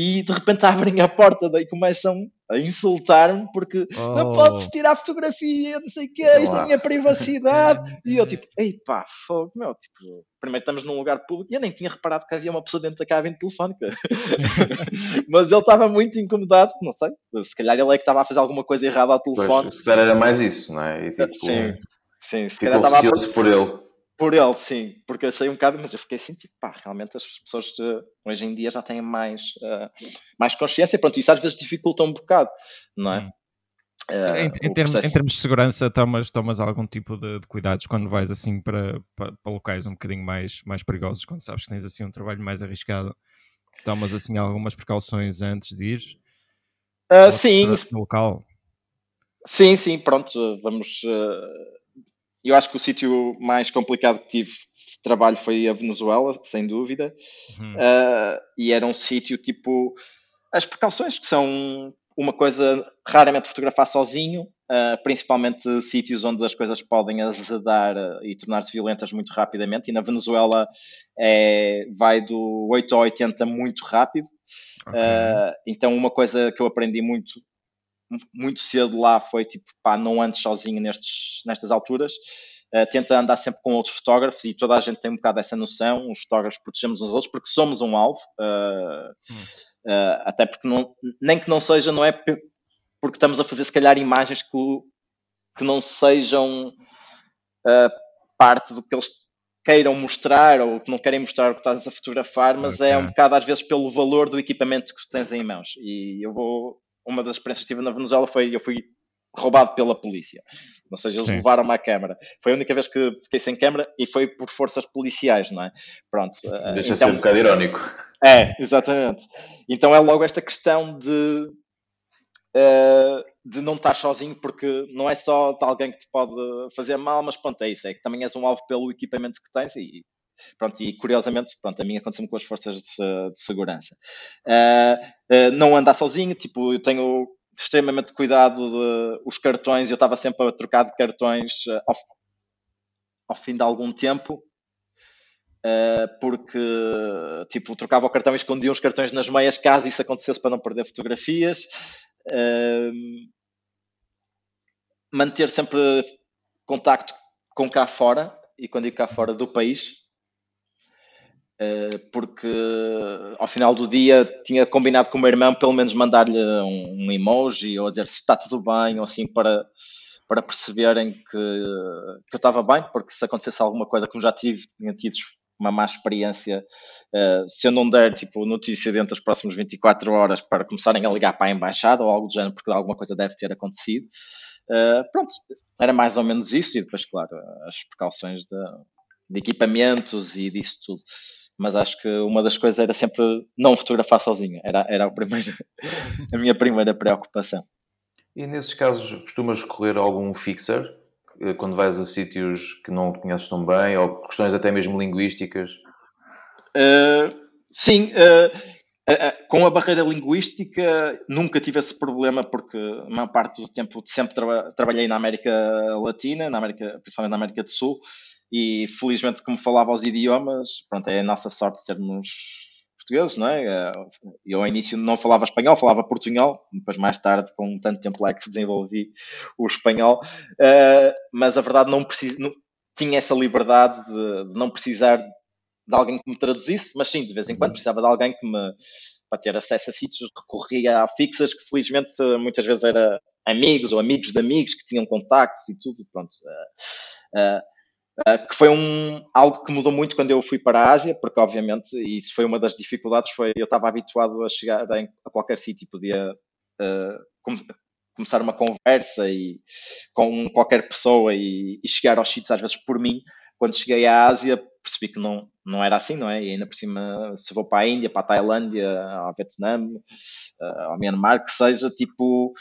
e de repente abrem a porta daí começam a insultar-me porque oh. não podes tirar fotografia, não sei o que, isto é a minha privacidade. e eu tipo, ei pá, fogo, meu, tipo, primeiro estamos num lugar público e eu nem tinha reparado que havia uma pessoa dentro da cabine telefónica. Mas ele estava muito incomodado, não sei, se calhar ele é que estava a fazer alguma coisa errada ao telefone. Pois, se calhar era mais isso, não é? E, tipo, sim, sim, se calhar estava a... por ele. Por ele, sim, porque achei um bocado, mas eu fiquei assim, tipo, pá, realmente as pessoas hoje em dia já têm mais, uh, mais consciência, pronto, isso às vezes dificulta um bocado, não é? Uh, em, em, termos, em, termos, de segurança, tomas, tomas algum tipo de, de cuidados quando vais assim para, para, para, locais um bocadinho mais, mais perigosos, quando sabes que tens assim um trabalho mais arriscado, tomas assim algumas precauções antes de ir? Uh, sim. No local? Sim, sim, pronto, vamos. Uh eu acho que o sítio mais complicado que tive de trabalho foi a Venezuela, sem dúvida. Uhum. Uh, e era um sítio tipo. As precauções, que são uma coisa raramente fotografar sozinho, uh, principalmente sítios onde as coisas podem azedar e tornar-se violentas muito rapidamente. E na Venezuela é, vai do 8 a 80 muito rápido. Okay. Uh, então, uma coisa que eu aprendi muito muito cedo lá foi tipo, pá, não andes sozinho nestes, nestas alturas. Uh, tenta andar sempre com outros fotógrafos e toda a gente tem um bocado essa noção. Os fotógrafos protegemos uns aos outros porque somos um alvo, uh, uh, até porque não, nem que não seja, não é porque estamos a fazer se calhar imagens que, que não sejam parte do que eles queiram mostrar ou que não querem mostrar o que estás a fotografar, mas okay. é um bocado às vezes pelo valor do equipamento que tu tens em mãos. E eu vou uma das experiências que tive na Venezuela foi eu fui roubado pela polícia. Ou seja, eles levaram-me à câmara. Foi a única vez que fiquei sem câmara e foi por forças policiais, não é? Pronto. Eh, Deixa então, ser um bocado irónico. É, exatamente. Então é logo esta questão de, uh, de não estar sozinho, porque não é só de alguém que te pode fazer mal, mas pronto, é isso. É que também és um alvo pelo equipamento que tens e Pronto, e curiosamente, pronto, a mim aconteceu com as forças de, de segurança. Uh, uh, não andar sozinho, tipo, eu tenho extremamente cuidado de os cartões, eu estava sempre a trocar de cartões uh, ao, ao, fim de algum tempo, porque, tipo, trocava o cartão e escondia os cartões nas meias, caso isso acontecesse para não perder fotografias. manter sempre contacto com cá fora, e quando digo cá fora do país, porque ao final do dia tinha combinado com o meu irmão pelo menos mandar-lhe um, emoji ou dizer se está tudo bem ou assim para, para perceberem que, que eu estava bem, porque se acontecesse alguma coisa como já tive, tinha tido uma má experiência. Uh, se eu não der tipo, notícia dentro das próximas 24 horas para começarem a ligar para a embaixada ou algo do género, porque alguma coisa deve ter acontecido. Uh, pronto, era mais ou menos isso, e depois, claro, as precauções de, de equipamentos e disso tudo mas acho que uma das coisas era sempre não fotografar sozinho, era, era a, primeira, a minha primeira preocupação. E nesses casos costumas recorrer a algum fixer eh, quando vais a sítios que não conheces tão bem ou questões até mesmo linguísticas? Uh, sim, uh, com a barreira linguística nunca tive esse problema porque a maior parte do tempo sempre tra trabalhei na América Latina, na América, principalmente na América do Sul, e felizmente como falava os idiomas, pronto, é a nossa sorte sermos portugueses, não é? Eh, eu ao início não falava espanhol, falava portunhol, depois mais tarde, com tanto tempo lá que desenvolvi o espanhol, uh, mas a verdade não, preciso, não tinha essa liberdade de, de, não precisar de alguém que me traduzisse, mas sim, de vez em quando precisava de alguém que me, para ter acesso a sítios, recorria a fixas que felizmente muitas vezes era amigos ou amigos de amigos que tinham contactos e tudo, pronto. Uh, uh, Uh, que foi um, algo que mudou muito quando eu fui para a Ásia, porque obviamente, e isso foi uma das dificuldades, foi eu estava habituado a chegar em, a qualquer sítio, podia uh, com, começar uma conversa e, com qualquer pessoa e, e, chegar aos sítios às vezes por mim. Quando cheguei à Ásia percebi que não, não era assim, não é? E ainda por cima, se vou para a Índia, para a Tailândia, ao Vietnã, uh, ao Myanmar, que seja, tipo,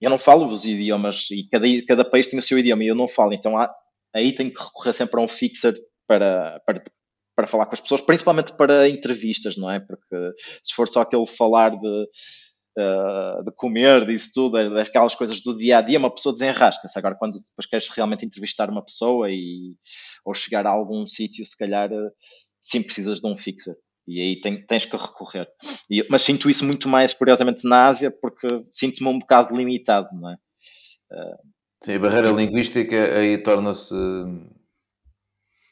eu não falo os idiomas e cada, cada país tem o seu idioma e eu não falo, então há, aí tenho que recorrer sempre a um fixer para, para, para falar com as pessoas, principalmente para entrevistas, não é? Porque se for só aquele falar de, uh, de comer, disso tudo, daquelas coisas do dia a dia, uma pessoa desenrasca-se. Agora, quando depois queres realmente entrevistar uma pessoa e, ou chegar a algum sítio, se calhar sim precisas de um fixer. E aí tem, tens que recorrer. E, mas sinto isso muito mais, curiosamente, na Ásia, porque sinto-me um bocado limitado, não é? Uh, Sim, a barreira linguística aí torna-se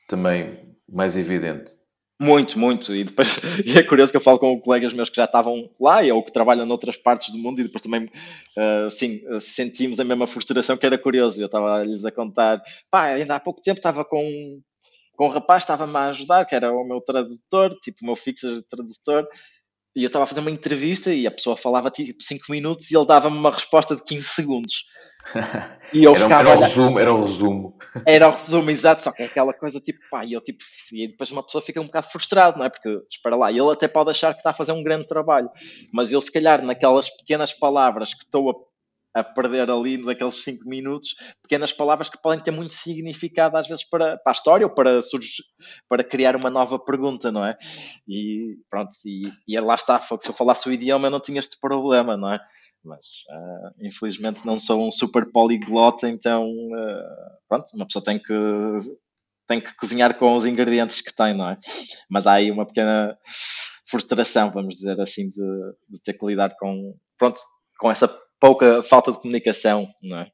também mais evidente. Muito, muito. E depois e é curioso que eu falo com colegas meus que já estavam lá ou que trabalham noutras partes do mundo e depois também uh, sim, sentimos a mesma frustração que era curioso. Eu estava-lhes a contar, pá, ainda há pouco tempo estava com, com um rapaz, estava-me a ajudar, que era o meu tradutor, tipo o meu fixo de tradutor, e eu estava a fazer uma entrevista e a pessoa falava tipo 5 minutos e ele dava-me uma resposta de 15 segundos. E eu era, ficava. Era o resumo, era o resumo. Era o resumo, exato, só que é aquela coisa tipo, pá, e eu tipo, e depois uma pessoa fica um bocado frustrado, não é? Porque, espera lá, ele até pode achar que está a fazer um grande trabalho, mas eu se calhar naquelas pequenas palavras que estou a a perder ali naqueles 5 minutos pequenas palavras que podem ter muito significado às vezes para, para a história ou para, para criar uma nova pergunta, não é? E pronto, e, e lá está, se eu falasse o idioma eu não tinha este problema, não é? Mas uh, infelizmente não sou um super poliglota, então uh, pronto, uma pessoa tem que tem que cozinhar com os ingredientes que tem, não é? Mas há aí uma pequena frustração, vamos dizer assim, de, de ter que lidar com, pronto, com essa pouca falta de comunicação, não é?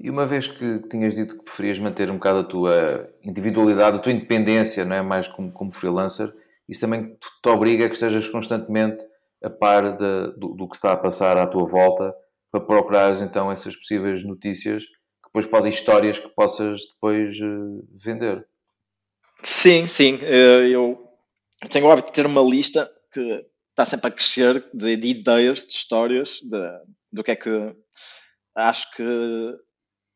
E uma vez que tinhas dito que preferias manter um bocado a tua individualidade, a tua independência, não é? mais como, como freelancer, isso também te obriga a que estejas constantemente a par de, do, do, que está a passar à tua volta para procurares então essas possíveis notícias que depois podem histórias que possas depois uh, vender. Sim, sim. Eh, eu tenho o hábito de ter uma lista que está sempre a crescer de, de ideias, de histórias, de, do que é que acho que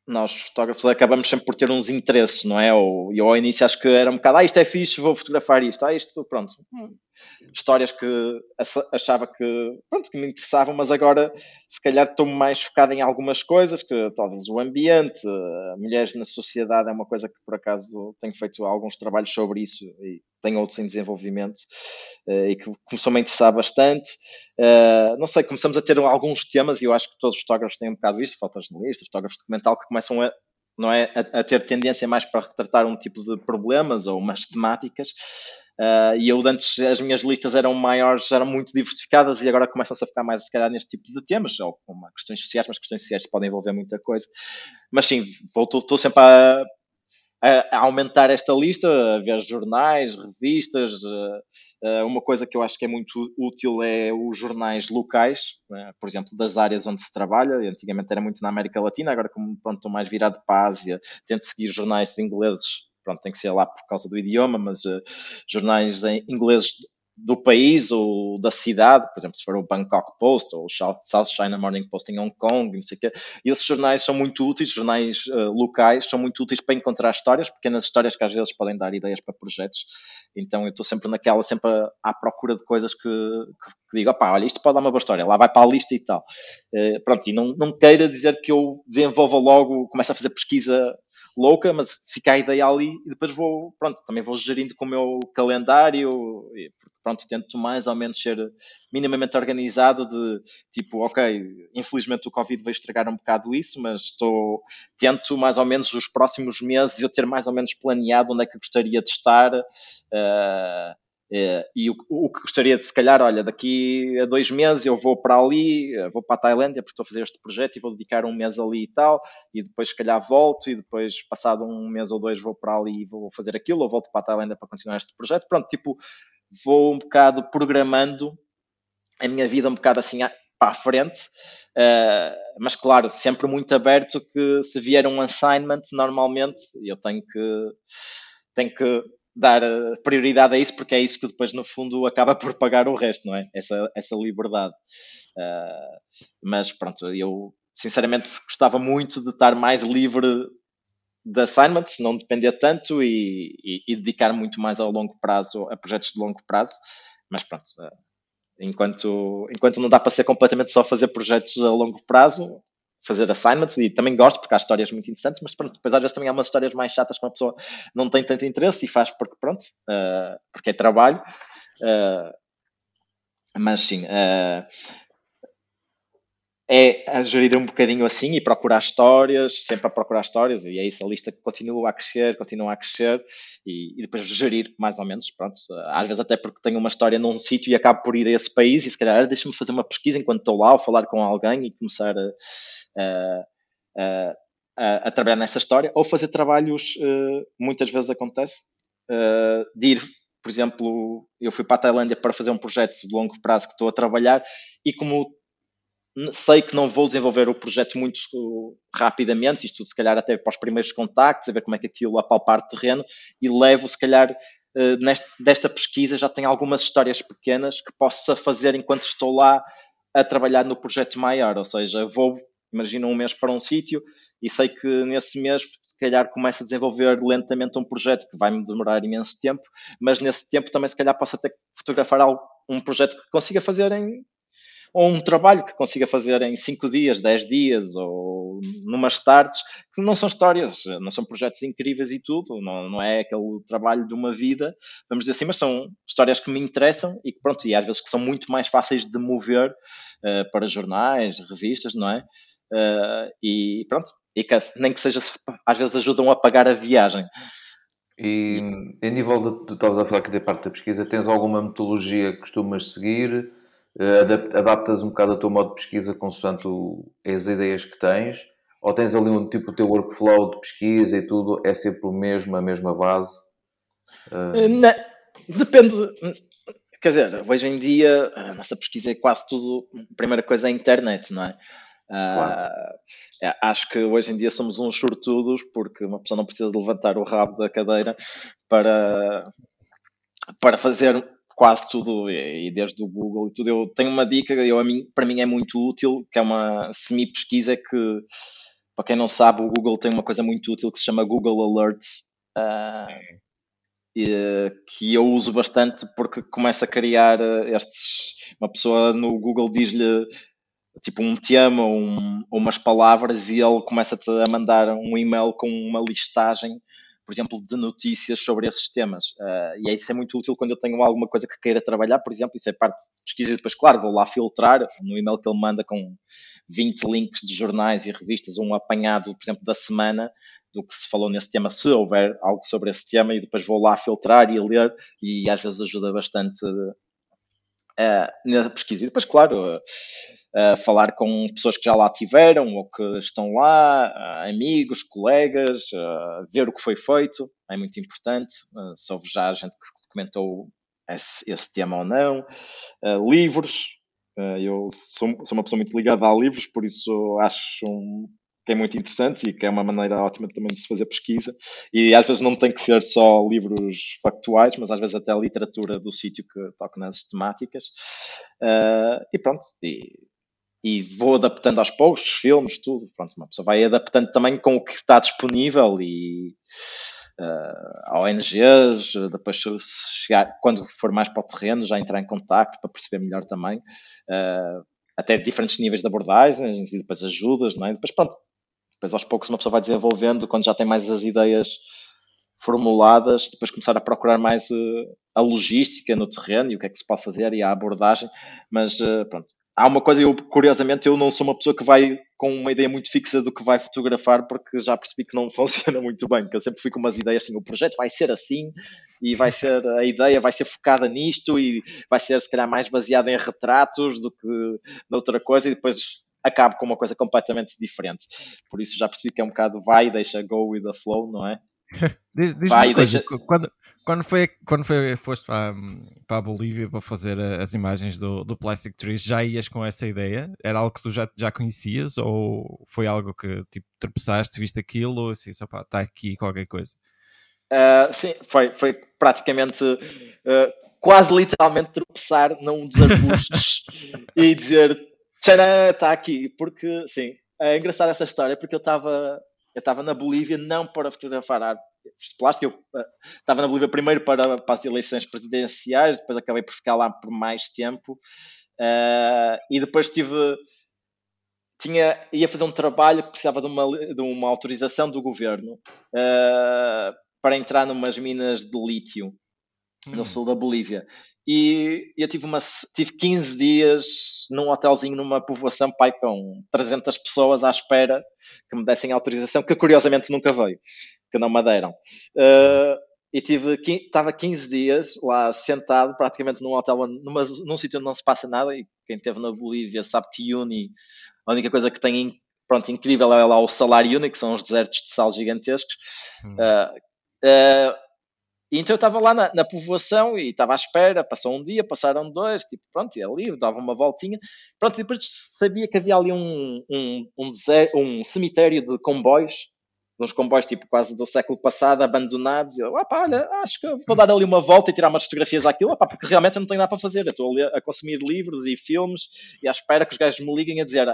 nós fotógrafos acabamos sempre por ter uns interesses, não é? Ou, eu ao início acho que era um bocado, ah, isto é fixe, vou fotografar isto, ah, isto, pronto. Histórias que achava que, pronto, que me interessavam, mas agora se calhar estou mais focado em algumas coisas, que talvez o ambiente, mulheres na sociedade é uma coisa que por acaso tenho feito alguns trabalhos sobre isso e tenho outros em desenvolvimento eh, e que começou-me a interessar bastante. Uh, não sei, começamos a ter alguns temas e eu acho que todos os fotógrafos têm um bocado isso, fotojornalistas, fotógrafos documental, que começam a, não é, a, a, ter tendência mais para retratar um tipo de problemas ou umas temáticas. Uh, e eu antes as minhas listas eram maiores, eram muito diversificadas e agora começam-se a ficar mais se calhar neste tipo de temas, ou com questões sociais, mas questões sociais podem envolver muita coisa. Mas sim, estou sempre a, a, aumentar esta lista, a ver jornais, revistas. uma coisa que eu acho que é muito útil é os jornais locais, né? por exemplo, das áreas onde se trabalha. Antigamente era muito na América Latina, agora como pronto, estou mais virado para a Ásia, tento seguir jornais ingleses pronto, tem que ser lá por causa do idioma, mas uh, jornais em inglês do país ou da cidade, por exemplo, se for o Bangkok Post ou o South China Morning Post em Hong Kong, não sei o quê, esses jornais são muito úteis, jornais uh, locais, são muito úteis para encontrar histórias, pequenas histórias que às vezes podem dar ideias para projetos, então eu estou sempre naquela, sempre à procura de coisas que, que, que digo, opá, olha, isto pode dar uma boa história, lá vai para a lista e tal. Uh, pronto, e não, não queira dizer que eu desenvolva logo, começo a fazer pesquisa louca, mas fica a ideia ali e depois vou, pronto, também vou gerindo com o meu calendário, porque pronto, tento mais ou menos ser minimamente organizado de tipo, ok, infelizmente o Covid veio estragar um bocado isso, mas estou, tento mais ou menos os próximos meses eu ter mais ou menos planeado onde é que gostaria de estar. Uh, e o, o, que gostaria de, se calhar, olha, daqui a dois meses eu vou para ali, eh, vou para a Tailândia porque estou a fazer este projeto e vou dedicar um mês ali e tal, e depois, se calhar, volto e depois, passado um mês ou dois, vou para ali e vou fazer aquilo, ou volto para a Tailândia para continuar este projeto. Pronto, tipo, vou um bocado programando a minha vida um bocado assim para a frente, uh, mas claro, sempre muito aberto que se vier um assignment, normalmente eu tenho que tenho que dar eh, prioridade a isso, porque é isso que depois, no fundo, acaba por pagar o resto, não é? Essa, essa liberdade. Uh, mas pronto, eu sinceramente gostava muito de estar mais livre de assignments, não depender tanto e, e, e dedicar muito mais ao longo prazo, a projetos de longo prazo. Mas pronto, uh, enquanto, enquanto não dá para ser completamente só fazer projetos a longo prazo, fazer assignments e também gosto porque há histórias muito interessantes, mas pronto, depois às vezes também há umas histórias mais chatas que uma pessoa não tem tanto interesse e faz porque pronto, uh, porque é trabalho. Uh, mas sim, uh, é a gerir um bocadinho assim e procurar histórias, sempre a procurar histórias, e é isso, a lista continua a crescer, continua a crescer, e, e, depois gerir mais ou menos, pronto, às vezes até porque tenho uma história num sítio e acabo por ir a esse país, e se calhar deixa-me fazer uma pesquisa enquanto estou lá, ou falar com alguém e começar a, a, a, a trabalhar nessa história, ou fazer trabalhos, eh, muitas vezes acontece, eh, de ir por exemplo, eu fui para a Tailândia para fazer um projeto de longo prazo que estou a trabalhar e como sei que não vou desenvolver o projeto muito rapidamente, isto se calhar até para os primeiros contactos, a ver como é que aquilo apalpar terreno, e levo se calhar eh, neste, desta pesquisa já tenho algumas histórias pequenas que possa fazer enquanto estou lá a trabalhar no projeto maior, ou seja, vou, imagina um mês para um sítio e sei que nesse mês se calhar começo a desenvolver lentamente um projeto que vai me demorar imenso tempo, mas nesse tempo também se calhar posso até fotografar um projeto que consiga fazer em ou um trabalho que consiga fazer em 5 dias, 10 dias, ou numas tardes, que não são histórias, não são projetos incríveis e tudo, não, não é aquele trabalho de uma vida, vamos dizer assim, mas são histórias que me interessam e que, pronto, e às vezes que são muito mais fáceis de mover uh, para jornais, revistas, não é? Uh, e pronto, e que, nem que seja, às vezes ajudam a pagar a viagem. E em nível de, tu estavas a falar aqui da parte da pesquisa, tens alguma metodologia que costumas seguir? Eh, adaptas um bocado o teu modo de pesquisa consoante o, as ideias que tens? Ou tens ali um tipo, o teu workflow de pesquisa e tudo é sempre o mesmo, a mesma base? Uh... Não, depende. Quer dizer, hoje em dia a nossa pesquisa é quase tudo. A primeira coisa é a internet, não é? Claro. Uh, acho que hoje em dia somos uns sortudos porque uma pessoa não precisa de levantar o rabo da cadeira para, para fazer quase tudo, e desde o Google e tudo. Eu tenho uma dica, eu, mim, para mim é muito útil, que é uma semi-pesquisa que, para quem não sabe, o Google tem uma coisa muito útil que se chama Google Alerts. Uh, e, que eu uso bastante porque começa a criar ah, estes. Uma pessoa no Google diz-lhe tipo um tema ou, um, ou umas palavras e ele começa-te a mandar um e-mail com uma listagem por exemplo, de notícias sobre esses temas. Uh, e isso é muito útil quando eu tenho alguma coisa que queira trabalhar, por exemplo, isso é parte de pesquisa e depois, claro, vou lá filtrar no e-mail que ele manda com 20 links de jornais e revistas, um apanhado, por exemplo, da semana, do que se falou nesse tema, se houver algo sobre esse tema, e depois vou lá filtrar e ler, e às vezes ajuda bastante uh, na pesquisa. E depois, claro, uh, uh, falar com pessoas que já lá tiveram ou que estão lá, uh, amigos, colegas, uh, ver o que foi feito, é muito importante. se houve já gente que comentou esse, esse tema ou não. livros, eu sou, sou, uma pessoa muito ligada a livros, por isso acho um, que é muito interessante e que é uma maneira ótima também de se fazer pesquisa. E às vezes não tem que ser só livros factuais, mas às vezes até a literatura do sítio que toca nas temáticas. Uh, e pronto, e, e, vou adaptando aos poucos, filmes, tudo. Pronto, uma pessoa vai adaptando também com o que está disponível e uh, ONGs, depois chegar, quando for mais para o terreno, já entrar em contato para perceber melhor também. Uh, até diferentes níveis de abordagens e depois ajudas, não é? Depois, pronto, depois, aos poucos, uma pessoa vai desenvolvendo, quando já tem mais as ideias formuladas, depois começar a procurar mais uh, a logística no terreno e o que é que se pode fazer e a abordagem. Mas, uh, pronto, há uma coisa, eu, curiosamente, eu não sou uma pessoa que vai com uma ideia muito fixa do que vai fotografar, porque já percebi que não funciona muito bem, que eu sempre fui com umas ideias assim, o projeto vai ser assim, e vai ser, a ideia vai ser focada nisto, e vai ser, se calhar, mais baseada em retratos do que noutra coisa, e depois acabo com uma coisa completamente diferente. Por isso já percebi que é um bocado vai, deixa go with the flow, não é? Diz, diz vai, deixa... quando, quando, foi, quando foi, foste para, para a Bolívia para fazer as imagens do, do Plastic Trees, já ias com essa ideia? Era algo que tu já, já conhecias ou foi algo que tipo tropeçaste, viste aquilo ou assim, só está aqui qualquer coisa? Uh, sim, foi, foi praticamente uh, quase literalmente tropeçar num dos arbustos e dizer Tcharam, está aqui, porque, sim, é engraçada essa história, porque eu estava eu estava na Bolívia não para fotografar arte plástica, eu estava na Bolívia primeiro para, para as eleições presidenciais, depois acabei por ficar lá por mais tempo, uh, e depois tive, tinha, ia fazer um trabalho que precisava de uma, de uma autorização do governo uh, para entrar numas minas de lítio no hum. sul da Bolívia. E eu tive, uma, tive 15 dias num hotelzinho numa povoação, pai, com 300 pessoas à espera que me dessem autorização, que curiosamente nunca veio, que não me deram. Uh, e tive, estava 15 dias lá sentado, praticamente num hotel, numa, num sítio onde não se passa nada, e quem esteve na Bolívia sabe que Uni, a única coisa que tem pronto, incrível é lá o salário Uni, que são os desertos de sal gigantescos. Hum. Uh, uh, e então eu estava lá na, na, povoação e estava à espera, passou um dia, passaram dois, tipo, pronto, ia livre, dava uma voltinha. Pronto, e depois sabia que havia ali um, um, um, um cemitério de comboios, uns comboios tipo quase do século passado, abandonados. E eu, opa, olha, acho que vou dar ali uma volta e tirar umas fotografias àquilo, opa, porque realmente eu não tenho nada para fazer. Eu estou ali a consumir livros e filmes e à espera que os gajos me liguem a dizer,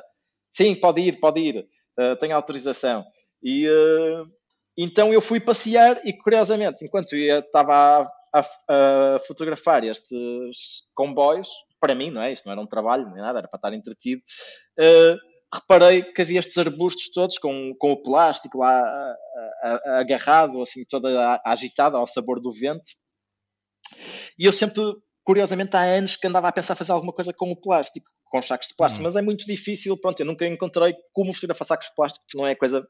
sim, pode ir, pode ir, uh, tenho autorização. E... Uh, então eu fui passear e, curiosamente, enquanto eu estava a, a, a, fotografar estes comboios, para mim, não é? Isto não era um trabalho nem nada, era para estar entretido. Uh, reparei que havia estes arbustos todos com, com o plástico lá agarrado, assim, toda agitada ao sabor do vento. E eu sempre, curiosamente, há anos que andava a pensar fazer alguma coisa com o plástico, com sacos de plástico, hum. mas é muito difícil. Pronto, eu nunca encontrei como fotografar sacos de plástico, porque não é coisa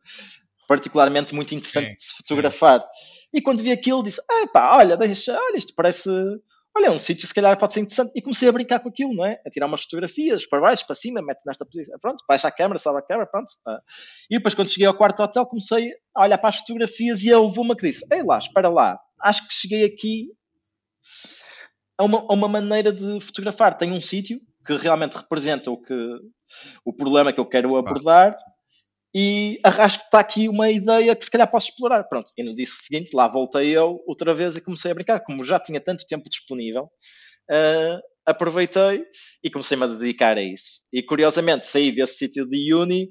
particularmente muito interessante sim, de se fotografar. Sim. E quando vi aquilo, disse: ah, pá, olha, deixa, olha, isto parece. Olha, é um sítio se calhar pode ser interessante. E comecei a brincar com aquilo, não é? A tirar umas fotografias para baixo, para cima, mete nesta posição. Pronto, baixa a câmera, sobe a câmera, pronto. E depois, quando cheguei ao quarto hotel, comecei a olhar para as fotografias e houve uma que disse: Ei lá, espera lá, acho que cheguei aqui a uma, a uma maneira de fotografar. Tenho um sítio que realmente representa o, que, o problema que eu quero abordar e que está aqui uma ideia que se calhar posso explorar. Pronto, e no dia seguinte lá voltei eu outra vez e comecei a brincar. Como já tinha tanto tempo disponível, uh, aproveitei e comecei-me a dedicar a isso. E curiosamente saí desse sítio de uni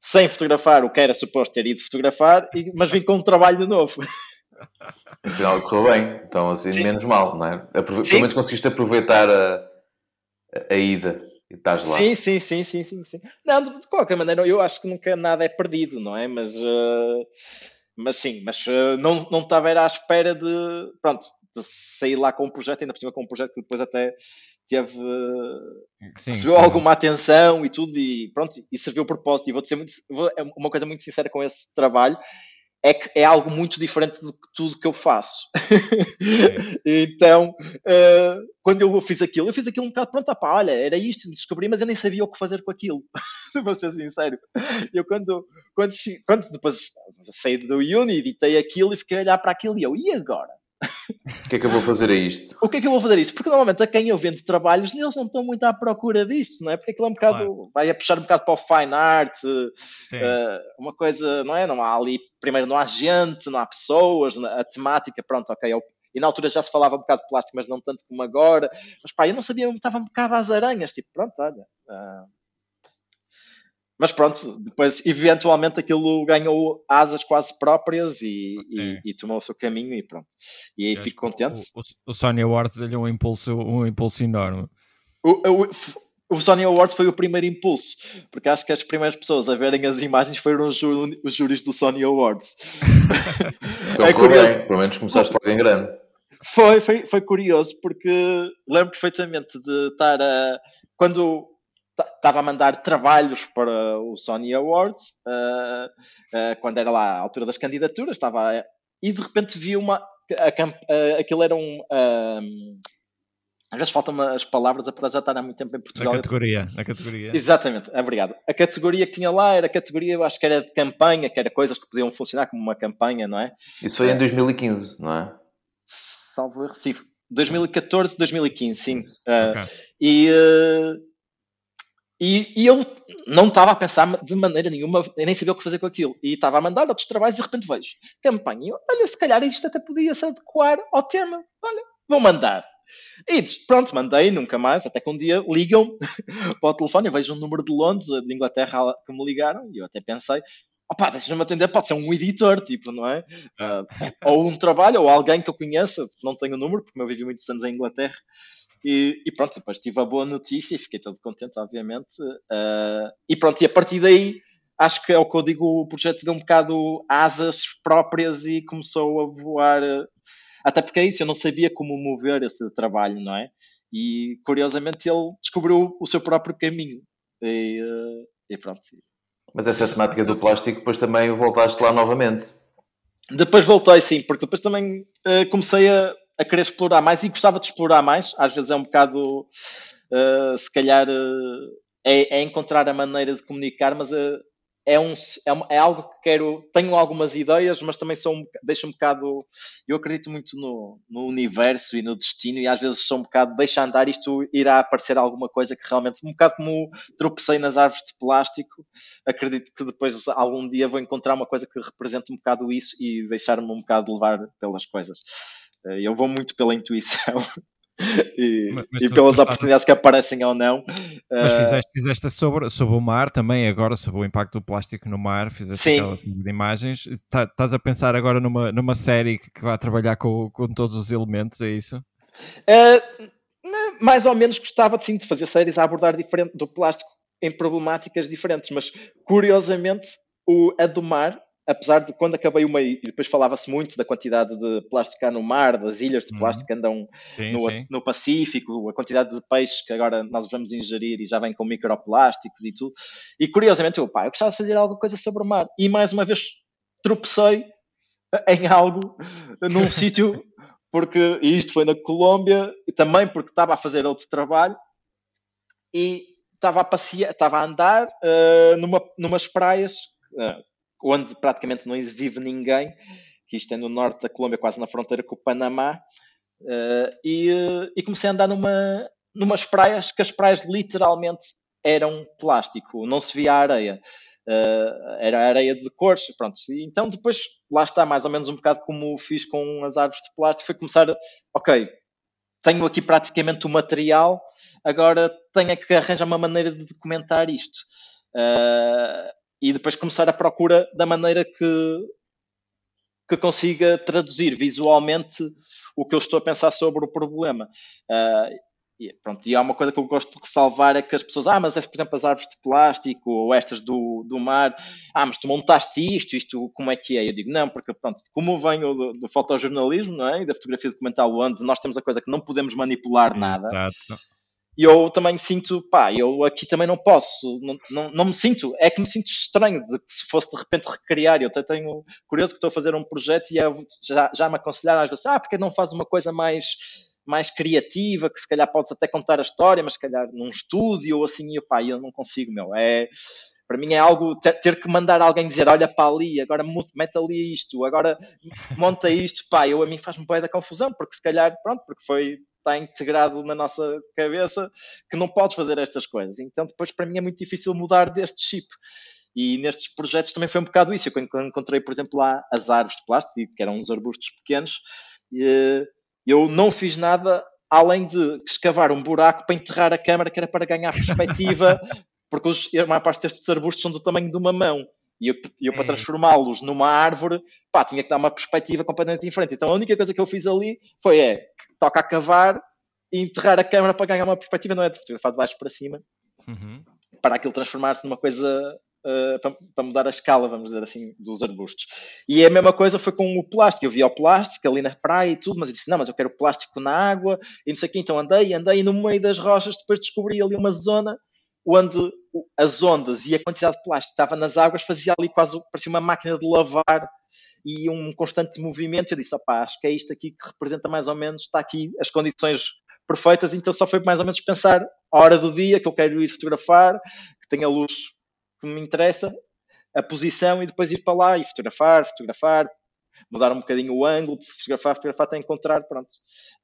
sem fotografar o que era suposto ter ido fotografar, mas vim com um trabalho de novo. Afinal correu bem, então assim Sim. menos mal, não é? Aprove Pelo menos conseguiste aproveitar a, a ida. E estás lá. Sim, sim, sim, sim, sim, sim. Não, de, de qualquer maneira, eu acho que nunca nada é perdido, não é? Mas, uh, mas sim, mas uh, não, não estava à espera de, pronto, de sair lá com um projeto, ainda por cima com um projeto que depois até teve, sim, recebeu sim. alguma atenção e tudo, e pronto, e serviu o propósito. E vou dizer muito, vou, é uma coisa muito sincera com esse trabalho, é que é algo muito diferente do que tudo que eu faço. então, uh, quando eu fiz aquilo, eu fiz aquilo um bocado, pronto, opa, olha, era isto, descobri, mas eu nem sabia o que fazer com aquilo. Vou ser sincero. Eu quando, quando, quando depois saí do Uni, editei aquilo e fiquei a olhar para aquilo e eu, e agora? O que é que eu vou fazer a isto? o que é que eu vou fazer a isto? Porque normalmente a quem eu vendo trabalhos, eles não estão muito à procura disto, não é? Porque aquilo é um bocado, claro. vai a puxar um bocado para o fine art, uh, uma coisa, não é? Não há ali, primeiro não há gente, não há pessoas, a temática, pronto, ok, eu, e na altura já se falava um bocado de plástico, mas não tanto como agora. Mas pá, eu não sabia, eu estava um bocado às aranhas, tipo, pronto, olha. Uh, mas pronto, depois eventualmente aquilo ganhou asas quase próprias e, e, e tomou o seu caminho e pronto. E aí fico contente. O, o, o Sony Awards deu um impulso, um impulso enorme. O, o, o Sony Awards foi o primeiro impulso, porque acho que as primeiras pessoas a verem as imagens foram os, os júris do Sony Awards. Então, é curioso. Bem, pelo menos começaste logo em grande. Foi, foi, foi curioso, porque lembro perfeitamente de estar a. Quando estava a mandar trabalhos para o Sony Awards, uh, uh, quando era lá a altura das candidaturas, estava e de repente vi uma. A, a, aquilo era um. um às vezes faltam as palavras, apesar de já estar há muito tempo em Portugal. A categoria, a categoria. Exatamente, obrigado. A categoria que tinha lá era a categoria, eu acho que era de campanha, que era coisas que podiam funcionar como uma campanha, não é? Isso foi em 2015, não é? Salvo erro, sim. 2014, 2015, sim. Okay. Uh, e, uh, e, e, eu não estava a pensar de maneira nenhuma, nem sabia o que fazer com aquilo. E estava a mandar outros trabalhos e de repente vejo campanha. Olha, se calhar isto até podia se adequar ao tema. Olha, vou mandar. E pronto, mandei, nunca mais. Até que um dia ligam para o telefone. Eu vejo um número de Londres, de Inglaterra, que me ligaram. E eu até pensei, opá, deixa-me atender, pode ser um editor, tipo, não é? Uh, ou um trabalho, ou alguém que eu conheça, não tenho o número, porque eu vivi muitos anos em Inglaterra. E, e, pronto, depois tive a boa notícia e fiquei todo contente, obviamente. Uh, e pronto, e a partir daí, acho que é o que eu digo, o projeto deu um bocado asas próprias e começou a voar. Até porque é isso, eu não sabia como mover esse trabalho, não é? E curiosamente ele descobriu o seu próprio caminho. E, uh, e pronto. Mas essa temática do plástico, depois também voltaste lá novamente. Depois voltei, sim, porque depois também uh, comecei a, a querer explorar mais e gostava de explorar mais. Às vezes é um bocado, uh, se calhar, uh, é, é, encontrar a maneira de comunicar, mas uh, é, um, é, é, algo que quero. Tenho algumas ideias, mas também sou um, deixo um bocado. Eu acredito muito no, no, universo e no destino, e às vezes sou um bocado. Deixa andar, isto irá aparecer alguma coisa que realmente. Um bocado como tropecei nas árvores de plástico, acredito que depois algum dia vou encontrar uma coisa que represente um bocado isso e deixar-me um bocado levar pelas coisas. Eh, eu vou muito pela intuição. e, mas, mas e pelas oportunidades que aparecem ou não. Mas uh... fizeste, fizeste sobre, sobre o mar também, agora sobre o impacto do plástico no mar, fizeste Sim. aquelas imagens. Tá, estás a pensar agora numa, numa série que vai trabalhar com, com todos os elementos, é isso? Uh, mais ou menos gostava sim, de fazer séries a abordar diferente do plástico em problemáticas diferentes, mas curiosamente o, a do mar apesar de quando acabei o meio, e depois falava-se muito da quantidade de plástico há no mar, das ilhas de uhum. plástico que andam sim, no, sim. no, Pacífico, a quantidade de peixes que agora nós vamos ingerir e já vem com microplásticos e tudo. E curiosamente, eu, pá, eu gostava de fazer alguma coisa sobre o mar. E mais uma vez tropecei em algo, num sítio, porque, e isto foi na Colômbia, também porque estava a fazer outro trabalho, e estava a passear, estava a andar uh, numa, numas praias, uh, onde praticamente não vive ninguém, que isto é no norte da Colômbia, quase na fronteira com o Panamá, uh, e, e, comecei a andar numa, numas praias que as praias literalmente eram plástico, não se via areia. Uh, era areia de cores, pronto. E então depois, lá está, mais ou menos um bocado como fiz com as árvores de plástico, foi começar, ok, tenho aqui praticamente o material, agora tenho que arranjar uma maneira de documentar isto. Uh, e depois começar a procura da maneira que, que consiga traduzir visualmente o que eu estou a pensar sobre o problema. Uh, e, pronto, e há uma coisa que eu gosto de ressalvar é que as pessoas, ah, mas é, por exemplo, as árvores de plástico ou estas do, do mar, ah, mas tu montaste isto, isto como é que é? Eu digo, não, porque pronto, como venho do, do fotojornalismo não é? e da fotografia documental, onde nós temos a coisa que não podemos manipular nada. Exato e eu também sinto, pá, eu aqui também não posso, não, não, não, me sinto, é que me sinto estranho de que se fosse de repente recriar. Eu até tenho curioso que estou a fazer um projeto e é, já, já me aconselharam às vezes, ah, porque não faz uma coisa mais, mais criativa, que se calhar podes até contar a história, mas se calhar num estúdio ou assim, e pá, eu não consigo, meu. É, Para mim é algo ter, ter, que mandar alguém dizer, olha para ali, agora mete ali isto, agora monta isto, pá, eu a mim faz-me boia da confusão, porque se calhar, pronto, porque foi, está integrado na nossa cabeça que não podes fazer estas coisas. Então depois para mim é muito difícil mudar deste chip. E nestes projetos também foi um bocado isso. Eu quando encontrei, por exemplo, lá as árvores de plástico, que eram uns arbustos pequenos, eu não fiz nada além de escavar um buraco para enterrar a câmara, que era para ganhar perspectiva, porque os, a maior parte destes arbustos são do tamanho de uma mão. E eu, eu para é. transformá-los numa árvore, pá, tinha que dar uma perspectiva completamente diferente. Então a única coisa que eu fiz ali foi, é, toca a cavar e enterrar a câmara para ganhar uma perspectiva, não é de fotografar de baixo para cima, uhum. para aquilo transformar-se numa coisa Uh, para, para, mudar a escala, vamos dizer assim, dos arbustos. E a mesma coisa foi com o plástico. Eu vi o plástico ali na praia e tudo, mas eu disse: não, mas eu quero plástico na água e não sei o quê. Então andei, andei e no meio das rochas depois descobri ali uma zona onde as ondas e a quantidade de plástico que estava nas águas fazia ali quase, parecia uma máquina de lavar e um constante movimento. Eu disse: opá, acho que é isto aqui que representa mais ou menos, está aqui as condições perfeitas, então só foi mais ou menos pensar a hora do dia que eu quero ir fotografar, que tenha luz que me interessa, a posição e depois ir para lá e fotografar, fotografar, mudar um bocadinho o ângulo, fotografar, fotografar até encontrar pronto,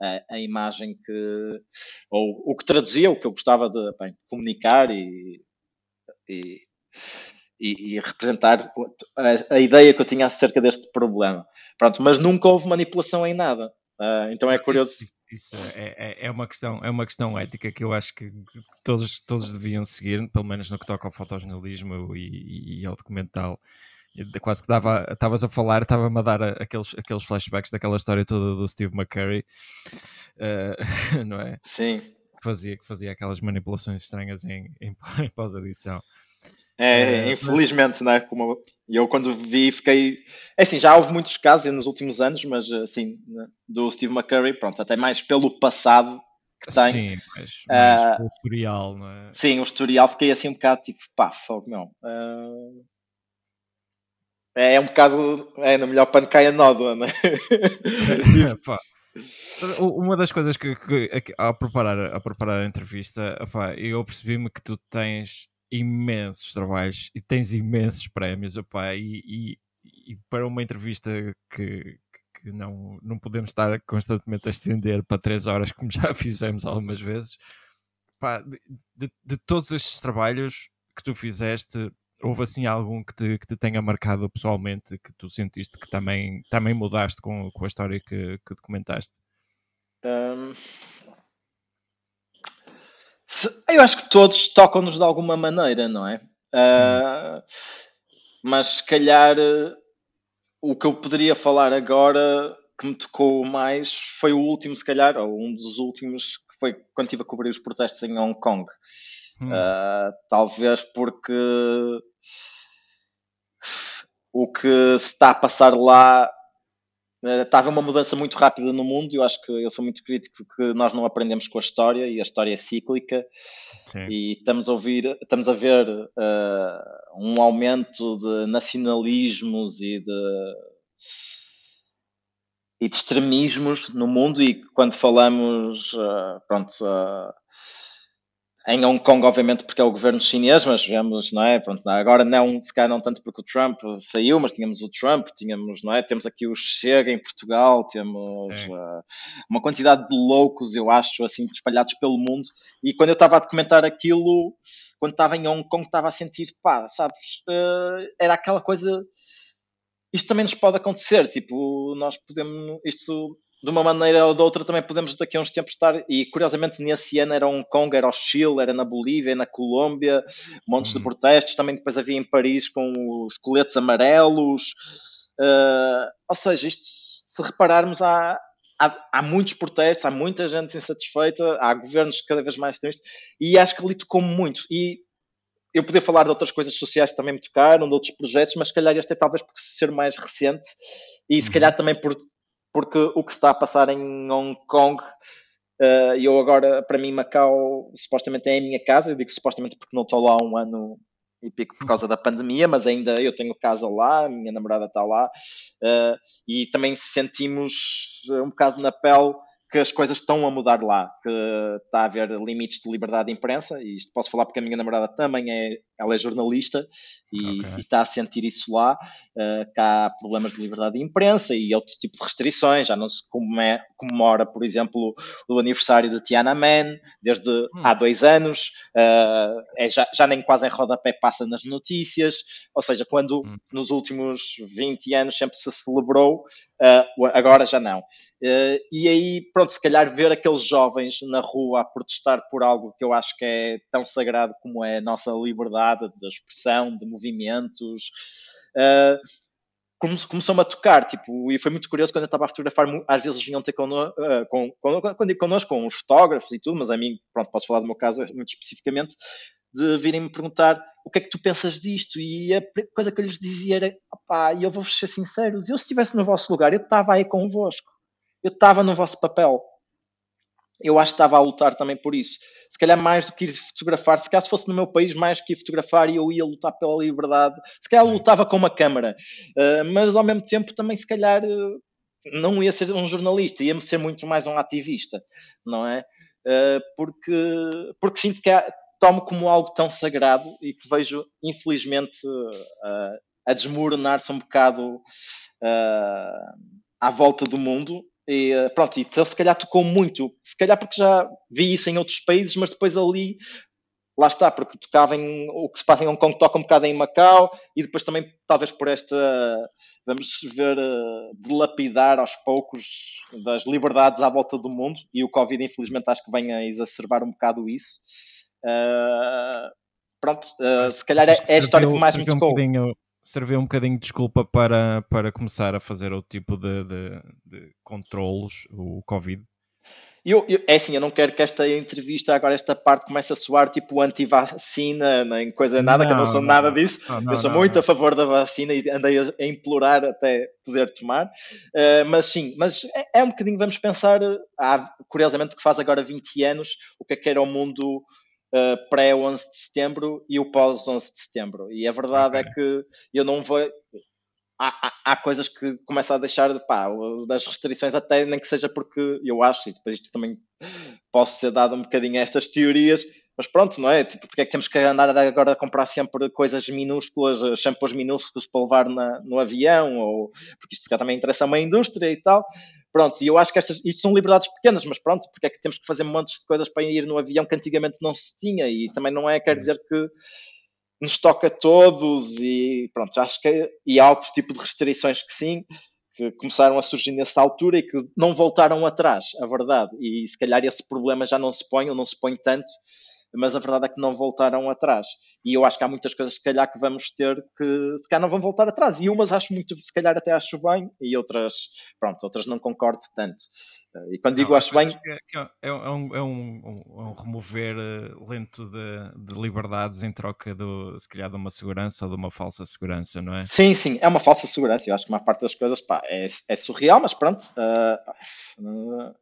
a, a, imagem que ou o que traduzia, o que eu gostava de bem, comunicar e, e, e, e representar a, a, ideia que eu tinha acerca deste problema. Pronto, mas nunca houve manipulação em nada. Uh, então é curioso. Isso, isso, é, é, é, uma questão, é uma questão ética que eu acho que todos, todos deviam seguir, pelo menos no que toca ao fotojornalismo e, e, e ao documental. quase que dava, estavas a falar, estava-me a dar aqueles, aqueles flashbacks daquela história toda do Steve McCurry, uh, não é? Sim. Que fazia, que fazia aquelas manipulações estranhas em, em, em pós-edição. É, é, infelizmente, mas... né? Como eu quando vi fiquei. É assim, já houve muitos casos nos últimos anos, mas assim, né, do Steve McCurry, pronto, até mais pelo passado que tem. Sim, mas, mas uh, o historial, não é? Sim, o historial fiquei assim um bocado tipo, pá, fogo, não. Uh, é, é um bocado. É, no melhor pano cai a nódoa, né? Uma das coisas que, que, que, ao, preparar, ao preparar a entrevista, eu percebi-me que tu tens imensos trabalhos e tens imensos prémios, opa, e, e, e para uma entrevista que, que, não, não podemos estar constantemente a estender para três horas, como já fizemos algumas vezes, opa, de, de, de, todos estes trabalhos que tu fizeste, houve assim algum que te, que te tenha marcado pessoalmente, que tu sentiste que também, também mudaste com, com a história que, que documentaste? Um, eu acho que todos tocam-nos de alguma maneira, não é? Uh, mas se calhar o que eu poderia falar agora que me tocou mais foi o último, se calhar, ou um dos últimos, que foi quando estive a cobrir os protestos em Hong Kong. Hum. Uh, talvez porque o que se está a passar lá Estava uma mudança muito rápida no mundo. Eu acho que eu sou muito crítico de que nós não aprendemos com a história e a história é cíclica. Sim. E estamos a ouvir, estamos a ver uh, um aumento de nacionalismos e de e de extremismos no mundo. E quando falamos, uh, pronto, uh, em Hong Kong, obviamente, porque é o governo chinês, mas vemos, não é? Pronto, agora não, se calhar não tanto porque o Trump saiu, mas tínhamos o Trump, tínhamos, não é? Temos aqui o Chega em Portugal, temos uh, uma quantidade de loucos, eu acho, assim, espalhados pelo mundo. E quando eu estava a documentar aquilo, quando estava em Hong Kong, estava a sentir, pá, sabes, uh, era aquela coisa. Isto também nos pode acontecer, tipo, nós podemos, isto de uma maneira ou de outra também podemos daqui a uns tempos estar, e curiosamente nesse ano era Hong Kong, era o Chile, era na Bolívia, na Colômbia, montes uhum. de protestos, também depois havia em Paris com os coletes amarelos, uh, ou seja, isto, se repararmos, há, há, há, muitos protestos, há muita gente insatisfeita, há governos cada vez mais tristes, e acho que ali tocou muito, e eu podia falar de outras coisas sociais que também me tocaram, de outros projetos, mas se calhar este é talvez por ser mais recente, e se uhum. calhar também por porque o que está a passar em Hong Kong, uh, eu agora, para mim, Macau supostamente é a minha casa, eu digo supostamente porque não estou lá há um ano e pico por causa da pandemia, mas ainda eu tenho casa lá, minha namorada está lá, uh, e também sentimos um bocado na pele que as coisas estão a mudar lá, que está a haver limites de liberdade de imprensa, e isto posso falar porque a minha namorada também é, ela é jornalista e, okay. está a sentir isso lá, uh, que há problemas de liberdade de imprensa e outro tipo de restrições, já não se comemora, por exemplo, o aniversário de Tiananmen, desde hum. há dois anos, uh, é já, já nem quase em rodapé passa nas notícias, ou seja, quando hum. nos últimos 20 anos sempre se celebrou, uh, agora já não. E aí, pronto, se calhar ver aqueles jovens na rua a protestar por algo que eu acho que é tão sagrado como é a nossa liberdade de expressão, de movimentos. Uh, começou-me a tocar, tipo, e foi muito curioso quando eu estava a fotografar, às vezes vinham ter connosco, uh, com, connosco, com os fotógrafos e tudo, mas a mim, pronto, posso falar do meu caso muito especificamente, de virem-me perguntar o que é que tu pensas disto, e a coisa que eu lhes dizia era, opá, eu vou-vos ser sincero, eu se estivesse no vosso lugar, eu estava aí convosco eu estava no vosso papel. Eu acho que estava a lutar também por isso. Se calhar mais do que ir fotografar, se caso fosse no meu país, mais que ir fotografar, eu ia lutar pela liberdade. Se calhar lutava com uma câmara, uh, mas ao mesmo tempo também, se calhar, uh, não ia ser um jornalista, ia-me ser muito mais um ativista, não é? Uh, porque, porque sinto que há, tomo como algo tão sagrado e que vejo, infelizmente, a desmoronar-se um bocado à volta do mundo e eh, pronto, então se calhar tocou muito, se calhar porque já vi isso em outros países, mas depois ali, lá está, porque tocava em o que se passa em Hong Kong toca um bocado em Macau e depois também talvez por esta, vamos ver, uh, dilapidar aos poucos das liberdades à volta do mundo e o Covid infelizmente acho que vem a exacerbar um bocado isso. Uh, pronto, uh, se calhar é, é a história que mais me tocou. Um serviu um bocadinho de desculpa para, para começar a fazer outro tipo de, de, de controlos, o Covid? Eu, eu, é assim, eu não quero que esta entrevista, agora esta parte comece a soar tipo anti-vacina, nem coisa nada, não, que eu não sou não, nada não. disso. eu sou muito a favor da vacina e andei a, a implorar até poder tomar. Uh, mas sim, mas é, é, um bocadinho, vamos pensar, há, curiosamente que faz agora 20 anos, o que é que era o mundo uh, pré-11 de setembro e o pós-11 de setembro. E a verdade é okay. é que eu não vou. Há, há, há, coisas que começam a deixar de, pá, das restrições, até nem que seja porque eu acho, e depois isto também posso ser dado um bocadinho a estas teorias, mas pronto, não é? Tipo, porque é que temos que andar agora a comprar sempre coisas minúsculas, eh, shampoos minúsculos para levar na, no avião, ou porque isto também interessa a uma indústria e tal. Pronto, e eu acho que estas, isto são liberdades pequenas, mas pronto, porque é que temos que fazer montes de coisas para ir no avião que antigamente não se tinha, e também não é, quer dizer que nos toca a todos, e pronto, acho que e há outro tipo de restrições que sim, que começaram a surgir nessa altura e que não voltaram atrás, a verdade, e se calhar esse problema já não se põe, ou não se põe tanto, mas a verdade é que não voltaram atrás. E eu acho que há muitas coisas, se calhar, que vamos ter que, se calhar, não vão voltar atrás. E umas acho muito, se calhar, até acho bem, e outras, pronto, outras não concordo tanto. E quando digo não, acho bem. É, é, é, um, é um, um, um, remover eh, lento de, de, liberdades em troca, do, se calhar, de uma segurança ou de uma falsa segurança, não é? Sim, sim, é uma falsa segurança. Eu acho que uma parte das coisas pá, é, é surreal, mas pronto. Uh, uh,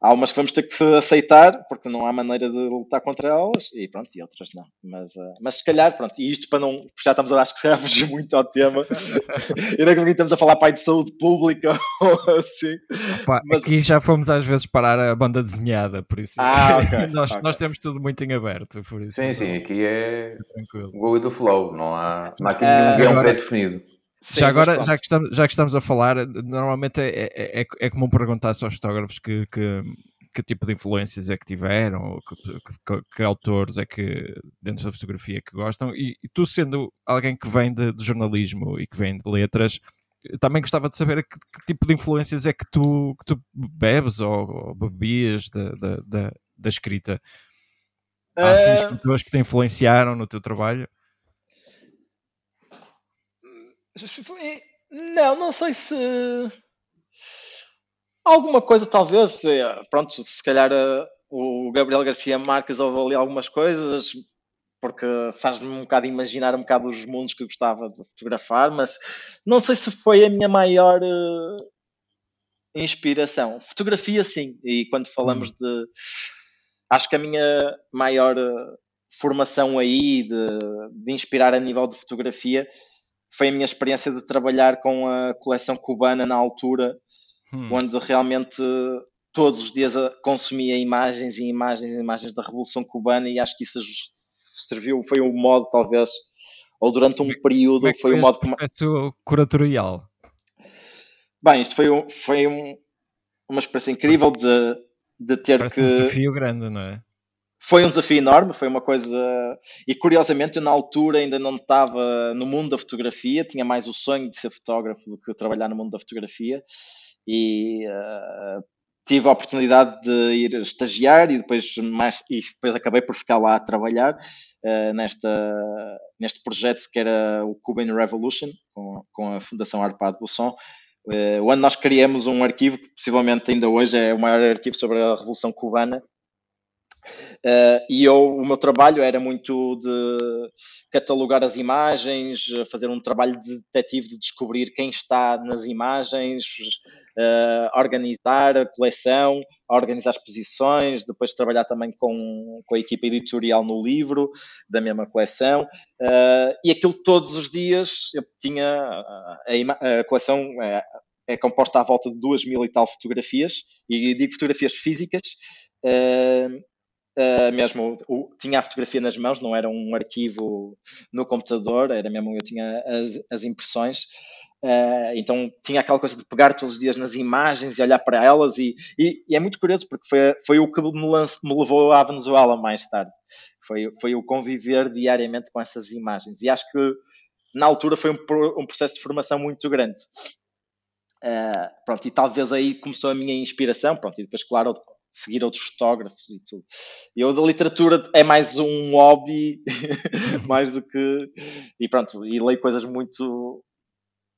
há umas que vamos ter que aceitar porque não há maneira de lutar contra elas e pronto, e outras não. Mas, uh, mas se calhar, pronto, e isto para não, já estamos a acho que se calhar fugir muito ao tema, e não é estamos a falar pai de saúde pública ou assim. Opa, mas... Aqui já fomos às vezes parar a banda desenhada, por isso ah, okay, nós, okay. nós temos tudo muito em aberto. Por isso, sim, sim, aqui é tranquilo. go with the flow, não há, não há aqui nenhum guião pré-definido. Já agora, já que, estamos, já que estamos a falar, normalmente é, é, é, é comum perguntar-se aos fotógrafos que, que, que, tipo de influências é que tiveram, que, que, que, autores é que dentro da fotografia que gostam, e, e tu sendo alguém que vem de, de, jornalismo e que vem de letras, também gostava de saber que, tipo de influências é que tu, que tu bebes ou, ou bebias da, da, da, da escrita. Há assim, escritores que te influenciaram no teu trabalho? Não, não sei se. Alguma coisa, talvez. Pronto, se calhar eh, o Gabriel Garcia Marques ouve ali algumas coisas, porque faz-me um bocado imaginar um bocado os mundos que eu gostava de fotografar, mas não sei se foi a minha maior uh, inspiração. Fotografia, sim, e quando falamos hum. de. Acho que a minha maior uh, formação aí de, de inspirar a nível de fotografia foi a minha experiência de trabalhar com a coleção cubana na altura, hum. onde realmente todos os dias consumia imagens e imagens e imagens da Revolução Cubana e acho que isso serviu, foi um modo talvez, ou durante um período, é foi, um modo como... curatorial. Bem, isto foi, um, foi um, uma experiência incrível de, de ter Parece que... um desafio grande, não é? Foi um desafio enorme, foi uma coisa. E curiosamente, eu na altura ainda não estava no mundo da fotografia, tinha mais o sonho de ser fotógrafo do que trabalhar no mundo da fotografia. E uh, tive a oportunidade de ir estagiar e depois, mais, e depois acabei por ficar lá a trabalhar uh, nesta, neste projeto que era o Cuban Revolution, com, com a Fundação Arpad Busson, uh, onde nós criamos um arquivo que possivelmente ainda hoje é o maior arquivo sobre a Revolução Cubana Uh, e eu, o meu trabalho era muito de catalogar as imagens, fazer um trabalho de detetive de descobrir quem está nas imagens, uh, organizar a coleção, organizar exposições, depois trabalhar também com, com a equipa editorial no livro da mesma coleção. Uh, e aquilo todos os dias eu tinha a, a coleção. É, é composta à volta de duas mil e tal fotografias, e digo fotografias físicas, Uh, mesmo o, tinha a fotografia nas mãos, não era um arquivo no computador, era mesmo eu tinha as, as impressões. Uh, então tinha aquela coisa de pegar todos os dias nas imagens e olhar para elas, e, e, e é muito curioso porque foi, foi o que me, lance, me, levou à Venezuela mais tarde. Foi, foi o conviver diariamente com essas imagens, e acho que na altura foi um, um processo de formação muito grande. Uh, pronto, e talvez aí começou a minha inspiração, pronto, e depois, claro, seguir outros fotógrafos e tudo. Eu da literatura é mais um hobby, mais do que. E pronto, e leio coisas muito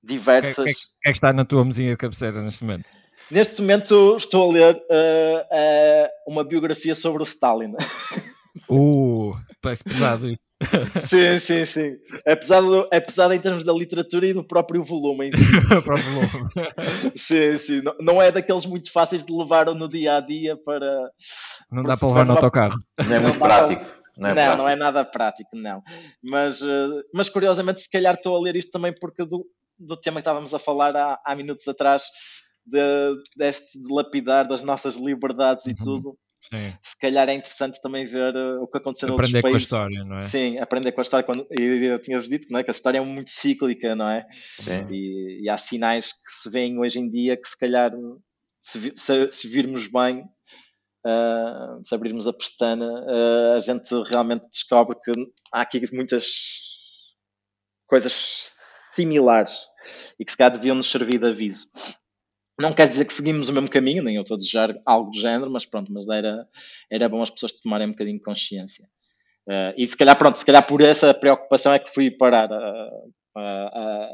diversas. O que, que, que, é que está na tua mesinha de cabeceira neste momento? Neste momento estou a ler uh, uh, uma biografia sobre o Stalin. Uh, parece pesado isso. Sim, sim, sim. É pesado, é pesado em termos da literatura e do próprio volume. o próprio volume. sim, sim. Não, não, é daqueles muito fáceis de levar no dia a dia para. Não dá para levar no autocarro. Não é muito prático. Não, é, não, não, é nada prático, não. Mas, uh, mas curiosamente, se calhar estou a ler isto também porque do, do tema que estávamos a falar há, há minutos atrás, de, deste de lapidar das nossas liberdades e uhum. tudo Sim. Se calhar é interessante também ver uh, o que aconteceu aprender noutros países. Aprender com a história, não é? Sim, aprender com a história. Quando, eu tinha-vos dito não é? que a história é muito cíclica, não é? E, e, há sinais que se veem hoje em dia que se calhar, se, se, se virmos bem, uh, se abrirmos a pestana, uh, a gente realmente descobre que há aqui muitas coisas similares e que se calhar deviam nos servir de aviso. Não quer dizer que seguimos o mesmo caminho, nem eu estou a desejar algo do género, mas pronto, mas era, era bom as pessoas tomarem um bocadinho de consciência. Uh, e se calhar, pronto, se calhar por essa preocupação é que fui parar a, a,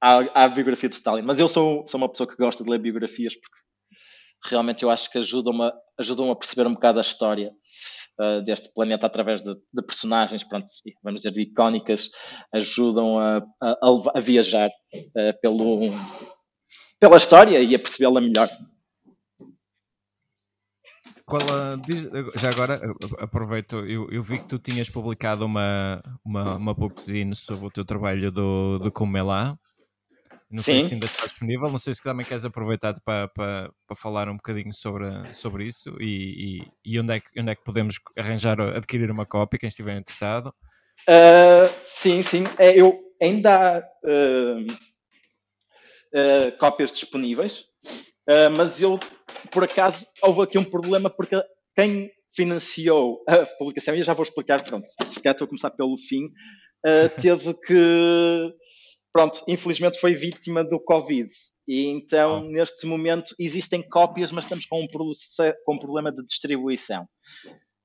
a, a biografia de Stalin. Mas eu sou, sou uma pessoa que gosta de ler biografias porque realmente eu acho que ajudam a, ajudam a perceber um bocado a história uh, deste planeta através de, de, personagens, pronto, vamos dizer, de icónicas, ajudam a, a, a viajar uh, pelo pela história e a percebê-la melhor. Já agora aproveito, eu, eu, vi que tu tinhas publicado uma, uma, uma bookzine sobre o teu trabalho do, do Comelá. Não Sim. sei se ainda está disponível, não sei se também queres aproveitar para, para, para falar um bocadinho sobre, sobre isso e, e, e, onde, é que, onde é que podemos arranjar, adquirir uma cópia, quem estiver interessado. Uh, sim, sim. É, eu ainda uh, uh, cópias disponíveis, uh, mas eu, por acaso, houve aqui um problema porque quem financiou a publicação, e eu já vou explicar, pronto, se calhar estou a começar pelo fim, uh, teve que, pronto, infelizmente foi vítima do Covid. E então, ah. neste momento, existem cópias, mas estamos com um, com um problema de distribuição.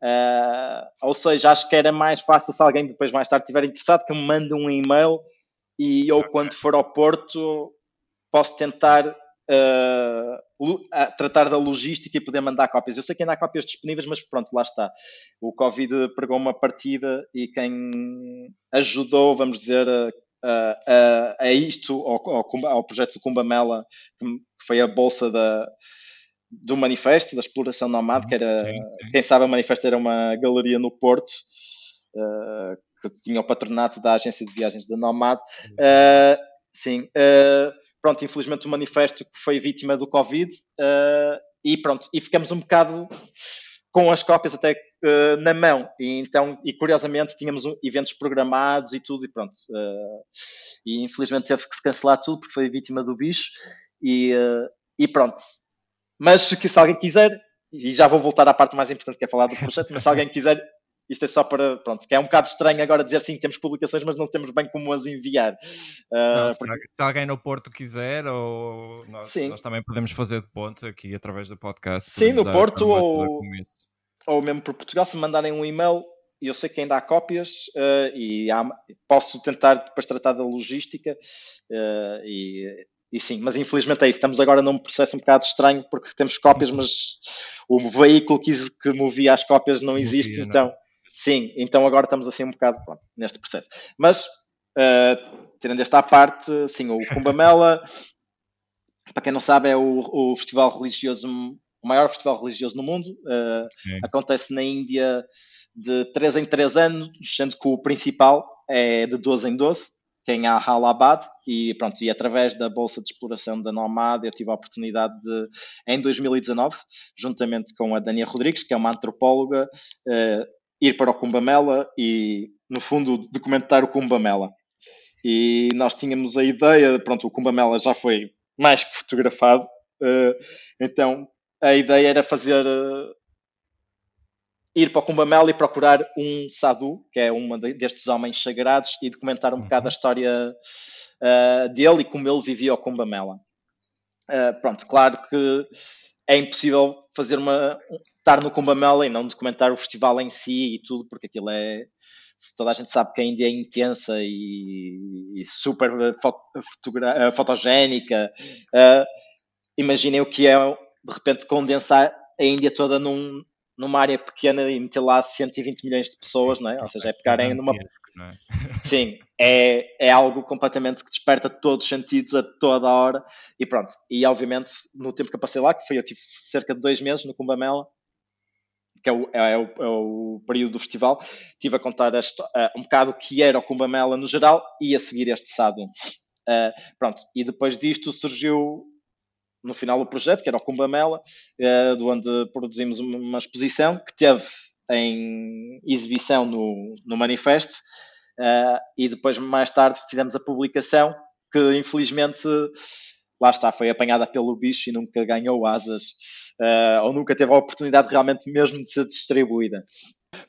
Uh, ou seja, acho que era mais fácil se alguém depois mais tarde estiver interessado que me mande um e-mail e eu quando for ao Porto posso tentar uh, tratar da logística e poder mandar cópias. Eu sei que ainda há cópias disponíveis, mas pronto, lá está. O Covid pregou uma partida e quem ajudou, vamos dizer, a, a, a isto, ao, ao, ao, projeto do Cumbamela, que foi a bolsa da, do manifesto, da exploração nomad, que era, sim, sim. quem sabe, o manifesto era uma galeria no Porto. Uh, que tinha o patronato da agência de viagens da Nomad. Uh, sim, uh, pronto, infelizmente o manifesto foi vítima do Covid uh, e pronto, e ficamos um bocado com as cópias até uh, na mão. E então, e curiosamente, tínhamos eventos programados e tudo, e pronto. Uh, e infelizmente teve que se cancelar tudo porque foi vítima do bicho. E, e pronto. Mas se alguém quiser, e já vou voltar à parte mais importante que é falar do projeto, mas se alguém quiser, isto é só para, pronto, que é um bocado estranho agora dizer sim, temos publicações, mas não temos bem como as enviar. Uh, não, porque... Se alguém no Porto quiser, ou nós, nós, também podemos fazer de ponto aqui através do podcast. Sim, no Porto ou, ou mesmo por Portugal, se mandarem um e-mail, eu sei que ainda há cópias uh, e há, posso tentar depois tratar da logística uh, e, e sim, mas infelizmente é isso. Estamos agora num processo um bocado estranho porque temos cópias, mas o veículo que, que movia as cópias não existe, Movia, então. Sim, então agora estamos assim um bocado pronto, neste processo. Mas uh, tirando esta à parte, sim, o Kumbamela, para quem não sabe, é o, o festival religioso o maior festival religioso no mundo. Uh, acontece na Índia de 3 em 3 anos, sendo que o principal é de 12 em 12, que é em Allahabad, e pronto, e através da Bolsa de Exploração da Nomad eu tive a oportunidade de, em 2019, juntamente com a Dania Rodrigues, que é uma antropóloga, uh, ir para o Kumbamela e, no fundo, documentar o Kumbamela. E nós tínhamos a ideia, pronto, o Kumbamela já foi mais que fotografado, uh, então a ideia era fazer uh, ir para o Kumbamela e procurar um sadhu, que é um destes homens sagrados, e documentar um uhum. bocado a história uh, dele e como ele vivia o Kumbamela. Uh, pronto, claro que é impossível fazer uma estar no Kumbamela e não documentar o festival em si e tudo, porque aquilo é toda a gente sabe que a Índia é intensa e, e super fotogénica. Uh, imaginem o que é de repente condensar a Índia toda num, numa área pequena e meter lá 120 milhões de pessoas, não é? Ou seja, é pegarem numa. É? Sim, é, é algo completamente que desperta todos os sentidos a toda a hora e pronto. E obviamente, no tempo que eu passei lá, que foi eu tive cerca de dois meses no Kumbamela, que é o, é, o, é o, período do festival, tive a contar uh, um bocado o que era o Kumbamela no geral e a seguir este Sadhu. Uh, pronto, e depois disto surgiu no final o projeto, que era o Kumbamela, uh, de onde produzimos uma exposição que teve em exibição no, no manifesto uh, e depois mais tarde fizemos a publicação que infelizmente lá está, foi apanhada pelo bicho e nunca ganhou asas uh, ou nunca teve a oportunidade realmente mesmo de ser distribuída.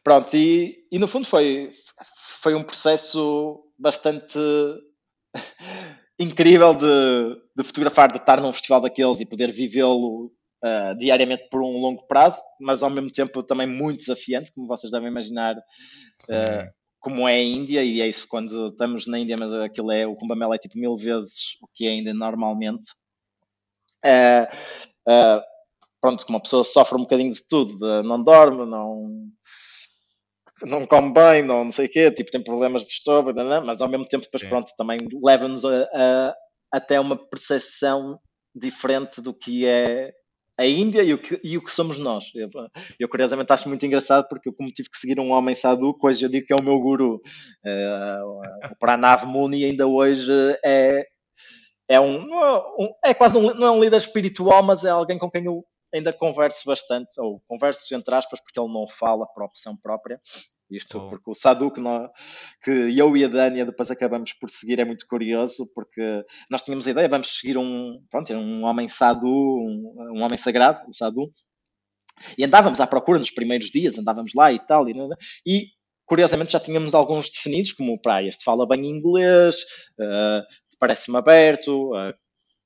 Pronto, e, e no fundo foi, foi um processo bastante incrível de, de, fotografar, de estar num festival daqueles e poder vivê-lo uh, diariamente por um longo prazo, mas ao mesmo tempo também muito desafiante, como vocês devem imaginar, uh, como é a Índia, e é isso quando estamos na Índia, mas aquilo é, o Kumbamela é tipo mil vezes o que é ainda normalmente. Uh, pronto, que uma pessoa sofre um bocadinho de tudo, de, não dorme, não não come bem, não, não sei o quê, tipo, tem problemas de estômago, mas ao mesmo tempo depois, Sim. pronto, também leva-nos a, a, até uma percepção diferente do que é a Índia e o que, e o que somos nós. Eu, eu, curiosamente acho muito engraçado porque eu como tive que seguir um homem sadhu, hoje eu digo que é o meu guru. Uh, o Pranav Muni ainda hoje é, é um, um, é quase um, não é um líder espiritual, mas é alguém com quem eu ainda converso bastante, ou converso entre aspas, porque ele não fala por opção própria. Isto oh. porque o Sadu que, nós, que eu e a Dânia depois acabamos por seguir é muito curioso, porque nós tínhamos a ideia, vamos seguir um, pronto, um homem Sadu, um, um homem sagrado, o Sadu, e andávamos à procura nos primeiros dias, andávamos lá e tal, e, e curiosamente já tínhamos alguns definidos, como pá, este fala bem inglês, uh, parece-me aberto, uh,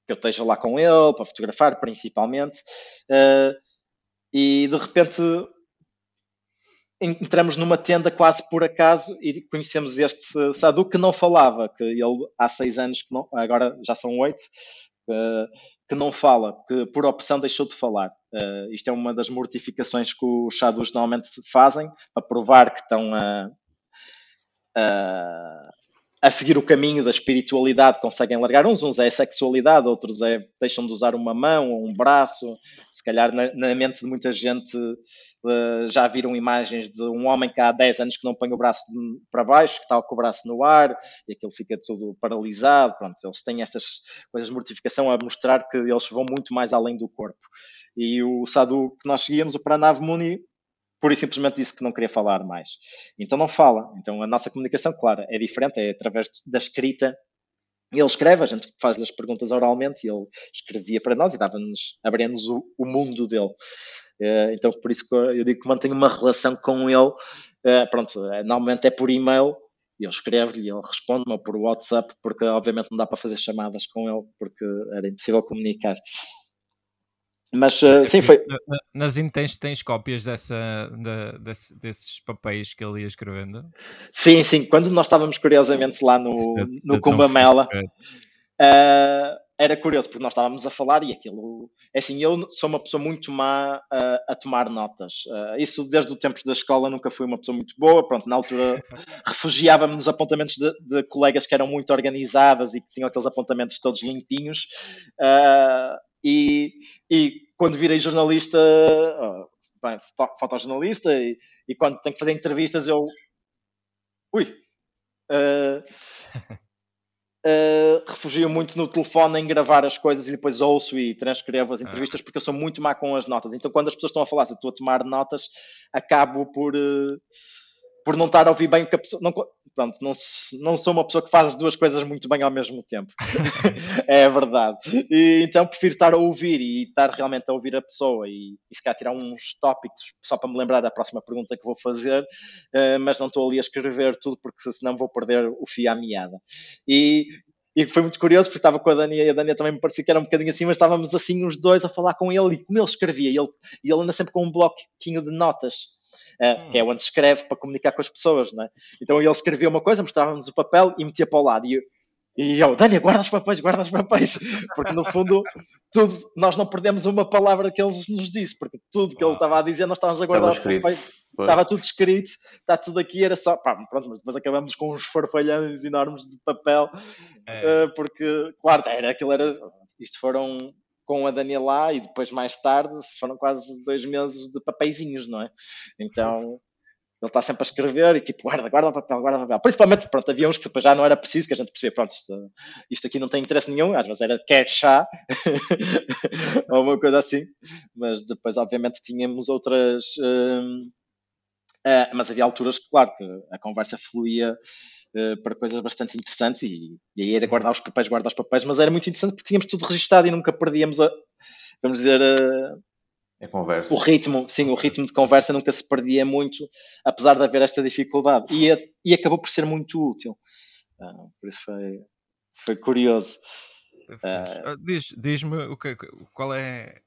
que eu esteja lá com ele para fotografar, principalmente. Uh, e de repente entramos numa tenda quase por acaso e conhecemos este Sadu que não falava, que ele há seis anos, que não, agora já são oito, uh, que não fala, que por opção deixou de falar. Uh, isto é uma das mortificações que os Sadus normalmente fazem, para provar que estão a, a, a seguir o caminho da espiritualidade conseguem largar uns, uns é a sexualidade, outros é deixam de usar uma mão ou um braço. Se calhar na, na mente de muita gente uh, já viram imagens de um homem que há 10 anos que não põe o braço para baixo, que está com o braço no ar e aquilo fica tudo paralisado. Pronto, eles têm estas coisas de mortificação a mostrar que eles vão muito mais além do corpo. E o Sadu que nós seguíamos, o Pranav Muni, pura e simplesmente disse que não queria falar mais. Então não fala. Então a nossa comunicação, claro, é diferente, é através da escrita. Ele escreve, a gente faz-lhe as perguntas oralmente ele escrevia para nós e dava-nos, abria-nos o, o, mundo dele. Uh, então por isso que eu digo que mantenho uma relação com ele. Uh, pronto, eh, normalmente é por e-mail, eu escrevo-lhe, ele responde-me por WhatsApp, porque obviamente não dá para fazer chamadas com ele, porque era impossível comunicar. Mas uh, sim, foi. Nas tens, tens cópias dessa, de, desse, desses papéis que ele ia escrevendo? Sim, sim. Quando nós estávamos curiosamente lá no, se, no Cumbamela, uh, era curioso, porque nós estávamos a falar e aquilo. É assim, eu sou uma pessoa muito má uh, a tomar notas. Isso desde o tempo da escola nunca fui uma pessoa muito boa. Pronto, na altura refugiava-me nos apontamentos de, de, colegas que eram muito organizadas e que tinham aqueles apontamentos todos limpinhos. E, e quando virei jornalista, bem, fotojornalista, e, e quando tenho que fazer entrevistas, eu. Ui! Uh, uh, refugio muito no telefone em gravar as coisas e depois ouço e transcrevo as ah. entrevistas porque eu sou muito má com as notas. Então, quando as pessoas estão a falar, se eu estou a tomar notas, acabo por. Uh, por não estar a ouvir bem o que a pessoa. Não, pronto, não, não sou uma pessoa que faz as duas coisas muito bem ao mesmo tempo. é verdade. E, então prefiro estar a ouvir e estar realmente a ouvir a pessoa e, e se calhar tirar uns tópicos só para me lembrar da próxima pergunta que vou fazer, uh, mas não estou ali a escrever tudo porque senão vou perder o fio à meada. E, e foi muito curioso porque estava com a Dani e a Dani também me parecia que era um bocadinho assim, mas estávamos assim os dois a falar com ele e como ele escrevia, ele, e ele anda sempre com um bloquinho de notas uh, que é onde se escreve para comunicar com as pessoas, não é? Então ele escrevia uma coisa, mostrava-nos o papel e metia para o lado. E, e eu, Dani, guarda os papéis, guarda os papéis, porque no fundo tudo, nós não perdemos uma palavra que ele nos disse, porque tudo que ele estava a dizer nós estávamos a guardar os papéis. Estava tudo escrito, está tudo aqui, era só. Pá, pronto, mas depois acabamos com uns farfalhões enormes de papel, é. uh, porque, claro, era aquilo era. Isto foram com a Daniela e depois mais tarde foram quase dois meses de papeizinhos, não é? Então ele está sempre a escrever e tipo, guarda, guarda o papel, guarda o papel. Principalmente, pronto, havia uns que já não era preciso, que a gente percebia, pronto, isto, isto aqui não tem interesse nenhum, às vezes era quer chá ou uma coisa assim, mas depois, obviamente, tínhamos outras. Hum, uh, mas havia alturas, claro, que a conversa fluía eh, para coisas bastante interessantes e, e aí era guardar os papéis, guardar os papéis, mas era muito interessante porque tínhamos tudo registado e nunca perdíamos a, vamos dizer, a, o ritmo, sim, o ritmo de conversa nunca se perdia muito, apesar de haver esta dificuldade e, e acabou por ser muito útil. Uh, por isso foi, foi curioso. Uh, Diz, diz-me o que, qual, é,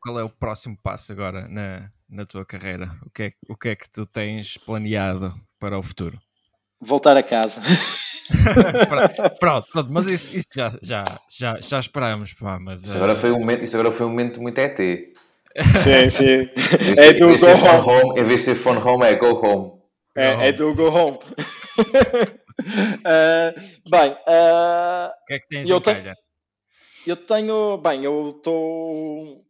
qual é o próximo passo agora na, na tua carreira? O que, é, o que é que tu tens planeado para o futuro? Voltar a casa. pronto, pronto, mas isso, isso, já, já, já, já esperámos. Pá, mas, isso, agora foi um momento, isso agora foi um momento muito ET. Sim, sim. É do go home. home. Em vez de ser phone home, é go home. É, go é do go home. uh, bem, uh, o que é que tens eu, tenho, eu tenho, bem, eu estou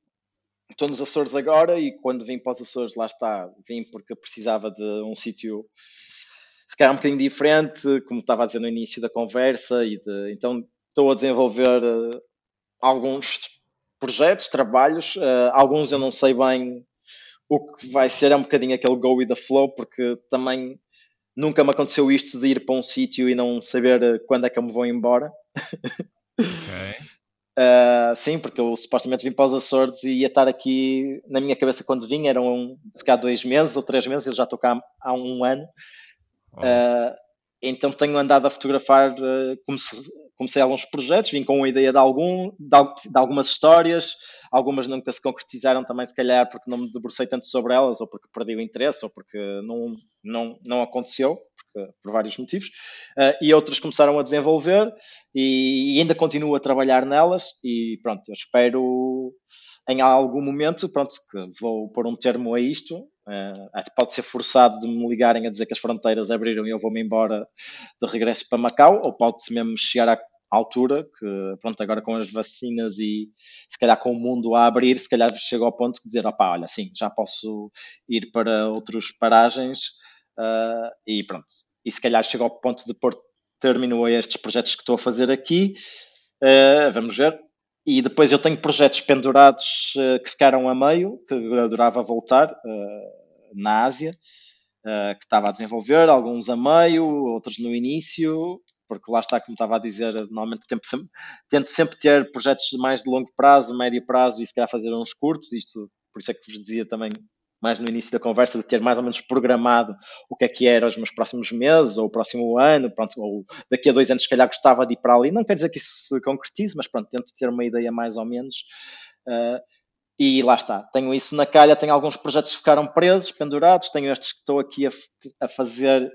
estou nos Açores agora e quando vim para os Açores, lá está, vim porque precisava de um sítio se calhar um bocadinho diferente, como estava a dizer no início da conversa, e de, então estou a desenvolver uh, alguns projetos, trabalhos, uh, alguns eu não sei bem o que vai ser, é um bocadinho aquele go with the flow, porque também nunca me aconteceu isto de ir para um sítio e não saber eh, quando é que eu me vou embora. Ok. Uh, sim, porque eu supostamente vim para os Açores e ia estar aqui na minha cabeça quando vim, eram se calhar dois meses ou três meses, eu já estou cá há um ano. Uh, então tenho andado a fotografar, uh, comecei, comecei, alguns projetos, vim com a ideia de, algum, de, de, algumas histórias, algumas nunca se concretizaram também, se calhar porque não me debrucei tanto sobre elas, ou porque perdi o interesse, ou porque não, não, não aconteceu, porque, por vários motivos, uh, e outras começaram a desenvolver e, e ainda continuo a trabalhar nelas e pronto, eu espero em algum momento, pronto, vou pôr um termo a isto, uh, pode ser forçado de me ligarem a dizer que as fronteiras abriram e eu vou-me embora de regresso para Macau, ou pode-se mesmo chegar à altura que, pronto, agora com as vacinas e se calhar com o mundo a abrir, se calhar chego ao ponto de dizer, opá, olha, sim, já posso ir para outros paragens uh, e pronto. E se calhar chego ao ponto de pôr término a estes projetos que estou a fazer aqui. Uh, vamos ver e depois eu tenho projetos pendurados uh, que ficaram a meio, que eu adorava voltar uh, na Ásia, uh, que estava a desenvolver, alguns a meio, outros no início, porque lá está, como estava a dizer, normalmente tento sempre, tento sempre ter projetos mais de longo prazo, médio prazo e se calhar fazer uns curtos, isto por isso é que vos dizia também mais no início da conversa, de ter mais ou menos programado o que é que era os meus próximos meses, ou o próximo ano, pronto, ou daqui a dois anos, se calhar gostava de ir para ali. Não quer dizer que isso se concretize, mas pronto, tento ter uma ideia mais ou menos. Uh, e lá está, tenho isso na calha, tenho alguns projetos que ficaram presos, pendurados, tenho estes que estou aqui a, a fazer,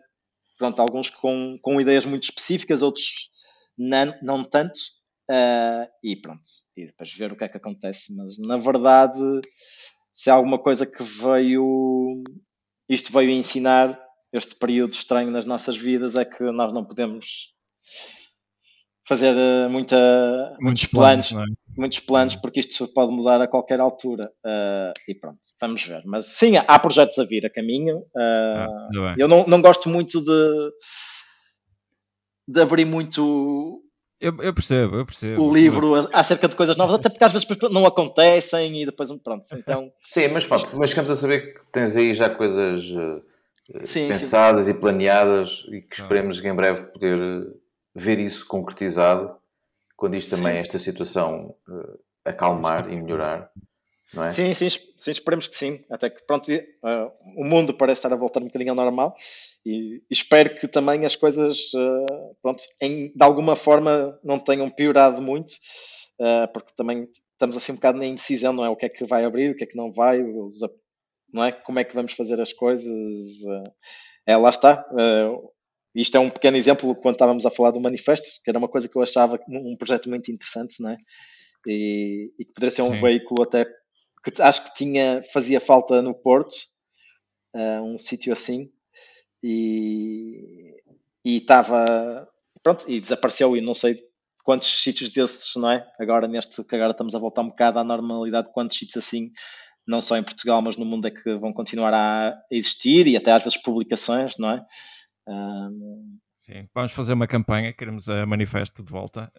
pronto, alguns com, com ideias muito específicas, outros não, não tanto, uh, e pronto, e depois ver o que é que acontece, mas na verdade se há alguma coisa que veio, isto veio ensinar, este período estranho nas nossas vidas, é que nós não podemos fazer eh, muita, muitos, muitos planos, planos é? muitos planos, porque isto pode mudar a qualquer altura. Uh, e pronto, vamos ver. Mas sim, há projetos a vir a caminho. Uh, ah, eu não, não gosto muito de, de abrir muito eu, eu, percebo, eu percebo. O livro acerca de coisas novas, até porque às vezes não acontecem e depois pronto. Então... Sim, mas pronto, mas ficamos a saber que tens aí já coisas uh, sim, pensadas sim. e planeadas e que esperemos que em breve poder eh, ver isso concretizado quando isto também, sim. esta situação uh, acalmar e melhorar. Não é? Sim, sim, sim, esperemos que sim. Até que pronto, uh, o mundo parece estar a voltar um bocadinho ao normal e, espero que também as coisas, uh, pronto, em, de alguma forma não tenham piorado muito, uh, porque também estamos assim um bocado na indecisão, não é? O que é que vai abrir, o que é que não vai, não é? Como é que vamos fazer as coisas? é, lá está. isto é um pequeno exemplo quando estávamos a falar do manifesto, que era uma coisa que eu achava um projeto muito interessante, não é? E, e que poderia ser um Sim. veículo até que acho que tinha, fazia falta no Porto, uh, um sítio assim, e estava pronto, e desapareceu e não sei quantos sítios desses, não é? Agora neste que agora estamos a voltar um bocado à normalidade, quantos sítios assim, não só em Portugal, mas no mundo é que vão continuar a existir e até às vezes publicações, não é? Um... Sim, vamos fazer uma campanha, queremos a manifesto de volta.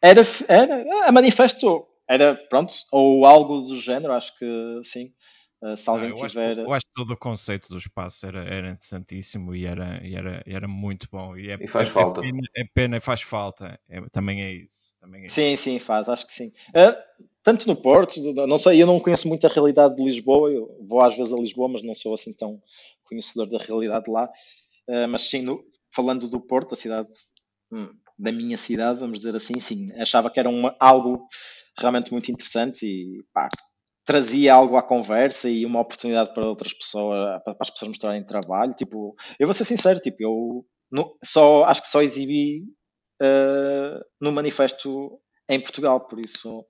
Era, era a manifesto era, pronto, ou algo do género, acho que sim. Uh, se alguém eu tiver. Acho, eu acho que todo o conceito do espaço era, era interessantíssimo e era, e era, era muito bom. E, é, e faz é, falta. É pena, é pena, faz falta. É, também é isso. Também é sim, isso. sim, faz, acho que sim. Uh, tanto no Porto, não sei, eu não conheço muito a realidade de Lisboa, eu vou às vezes a Lisboa, mas não sou assim tão conhecedor da realidade lá. Uh, mas sim, no, falando do Porto, a cidade hum, da minha cidade, vamos dizer assim, sim, achava que era uma, algo realmente muito interessante e pá, trazia algo à conversa e uma oportunidade para outras pessoas, para as pessoas mostrarem trabalho. Tipo, eu vou ser sincero, tipo, eu só, acho que só exibi uh, no manifesto em Portugal, por isso.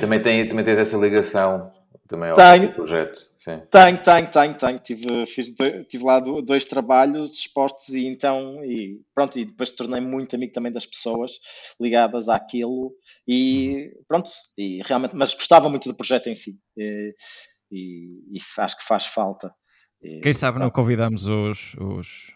também, tem, também tens essa ligação também ao tenho, projeto. Sim. Tenho, tenho, tenho, tenho. Tive, fiz, tive lá dois trabalhos expostos e então, e pronto, e depois tornei muito amigo também das pessoas ligadas àquilo e pronto, e realmente, mas gostava muito do projeto em si e, e, e acho que faz falta. E, Quem sabe não convidamos os, os,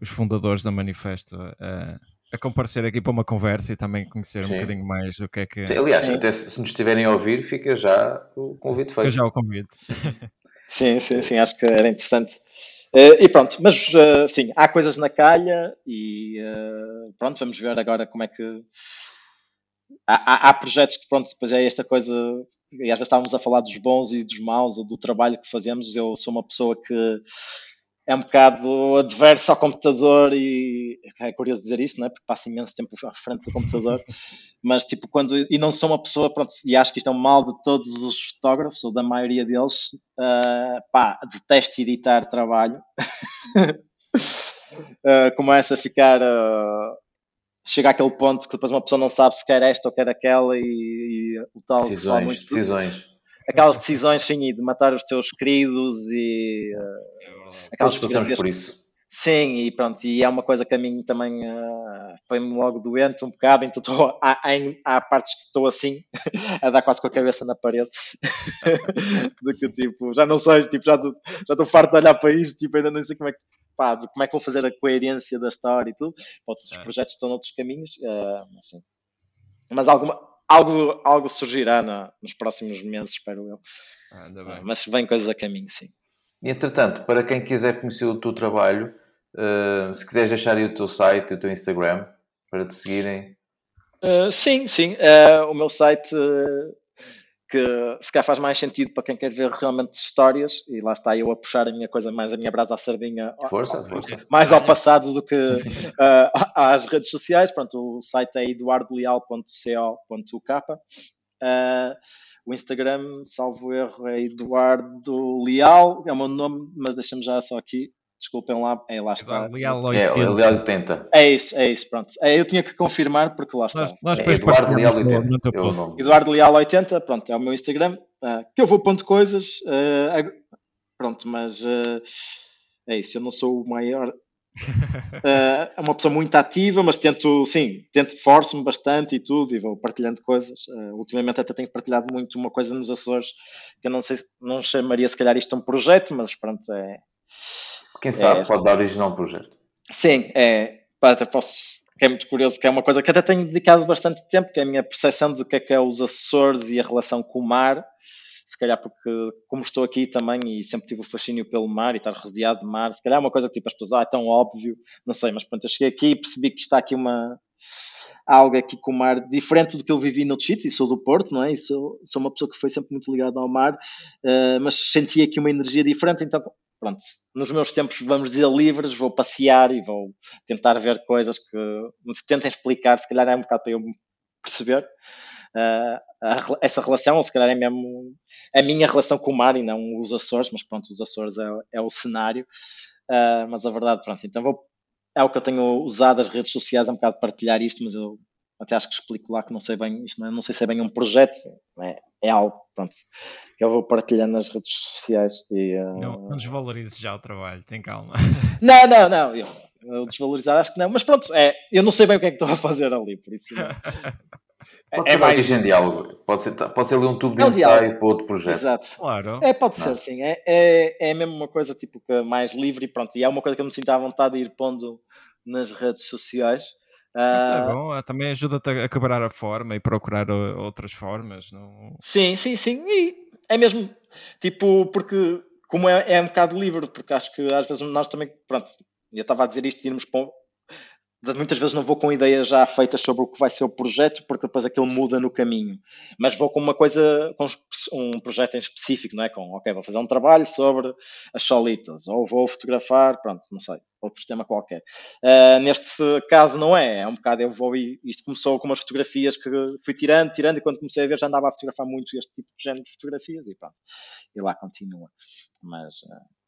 os fundadores da Manifesto a, a comparecer aqui para uma conversa e também conhecer Sim. um bocadinho mais do que é que. Aliás, até se nos estiverem a ouvir, fica já o convite feito. Fica já o convite. sim, sim, sim, acho que era interessante. Uh, e pronto, mas uh, sim, há coisas na calha e uh, pronto, vamos ver agora como é que. Há, há, há, projetos que, pronto, depois é esta coisa, e às vezes estávamos a falar dos bons e dos maus, ou do trabalho que fazemos. Eu sou uma pessoa que é um bocado adverso ao computador e é curioso dizer isto, não é? Porque passo imenso tempo à frente do computador, mas tipo, quando e não sou uma pessoa, pronto, e acho que isto é um mal de todos os fotógrafos, ou da maioria deles, uh, pá, detesto editar trabalho. uh, começa a ficar. Uh, chega àquele ponto que depois uma pessoa não sabe se quer esta ou quer aquela e, e o tal decisões, muito, decisões aquelas decisões sim, de matar os teus queridos e uh, aquelas fotografias. por isso. Sim, e pronto, e é uma coisa que a mim também uh, põe-me logo doente um bocado, então estou, há, há, partes que estou assim, a dar quase com a cabeça na parede, do que tipo, já não sei, tipo, já estou, já estou farto de olhar para isto, tipo, ainda não sei como é que, pá, como é que vou fazer a coerência da história e tudo, outros é. projetos estão noutros caminhos, uh, mas sim. mas alguma, algo, algo surgirá na, nos próximos meses, espero eu. Ah, bem. Mas vem coisas a caminho, sim. E, entretanto, para quem quiser conhecer o teu trabalho, uh, se quiseres deixar aí o teu site, o teu Instagram, para te seguirem. Uh, sim, sim. Uh, o meu site que se calhar faz mais sentido para quem quer ver realmente histórias, e lá está eu a puxar a minha coisa mais a minha brasa à sardinha força, força. mais ao passado do que uh, às redes sociais. Pronto, o site é eduardoleal.co.uk. Uh, o Instagram, salvo erro, é Eduardo Leal, é o meu nome, mas deixa-me já só aqui Desculpem lá, é, lá está. Leal 80. É, Leal 80. É isso, é isso, pronto. É, eu tinha que confirmar porque lá está. Nós, nós é, Eduardo Leal 80. É Eduardo Leal 80, pronto, é o meu Instagram. Uh, que eu vou pondo coisas. Uh, pronto, mas uh, é isso, eu não sou o maior. é uma pessoa muito ativa, mas tento, sim, tento, forço-me bastante e tudo, e vou partilhando coisas. ultimamente até tenho partilhado muito uma coisa nos Açores, que eu não sei, não chamaria se calhar isto um projeto, mas pronto, é quem sabe é, pode dar origem a um projeto. Sim, é, até posso, que é muito curioso, que é uma coisa que até tenho dedicado bastante tempo, que é a minha percepção do que é que é os Açores e a relação com o mar, se calhar porque, como estou aqui também e sempre tive o fascínio pelo mar e estar rodeado de mar, se calhar é uma coisa que tipo as pessoas, ah, é tão óbvio, não sei, mas pronto, eu cheguei aqui e percebi que está aqui uma algo aqui com o mar diferente do que eu vivi no sítios, e sou do Porto, não é? E sou, sou uma pessoa que foi sempre muito ligada ao mar, uh, mas senti aqui uma energia diferente, então pronto, nos meus tempos, vamos dizer, livres, vou passear e vou tentar ver coisas que me tentem explicar, se calhar é um bocado para eu perceber uh, a, essa relação, ou se calhar é mesmo a minha relação com o mar e não os Açores, mas pronto, os Açores é, é o cenário, uh, mas a verdade, pronto, então vou, é o que eu tenho usado as redes sociais, é um bocado partilhar isto, mas eu até acho que explico lá que não sei bem, isto não, é, não sei se é bem um projeto, é, é algo, pronto, que eu vou partilhando nas redes sociais. E, uh... não, não desvalorizes já o trabalho, tem calma. Não, não, não, eu, eu, desvalorizar acho que não, mas pronto, é, eu não sei bem o que é que estou a fazer ali, por isso. Pode é ser mais em diálogo, pode ser, pode ser ali um tubo de é um ensaio para outro projeto. Exato. Claro. É, pode não. ser, sim. É, é, é mesmo uma coisa tipo que mais livre e pronto. E é uma coisa que eu me sinto à vontade de ir pondo nas redes sociais. Isto é bom, é, também ajuda-te a quebrar a forma e procurar outras formas. Não... Sim, sim, sim. E é mesmo tipo, porque como é, é um bocado livre, porque acho que às vezes nós também, pronto, eu estava a dizer isto irmos para, muitas vezes não vou com ideias já feitas sobre o que vai ser o projeto, porque depois aquilo muda no caminho. Mas vou com uma coisa, com um projeto em específico, não é? Com, ok, vou fazer um trabalho sobre as solitas, ou vou fotografar, pronto, não sei, outro tema qualquer. Uh, neste caso não é, é um bocado eu vou isto começou com umas fotografias que fui tirando, tirando, e quando comecei a ver já andava a fotografar muito este tipo de género de fotografias e pronto, e lá continua. Mas. Uh,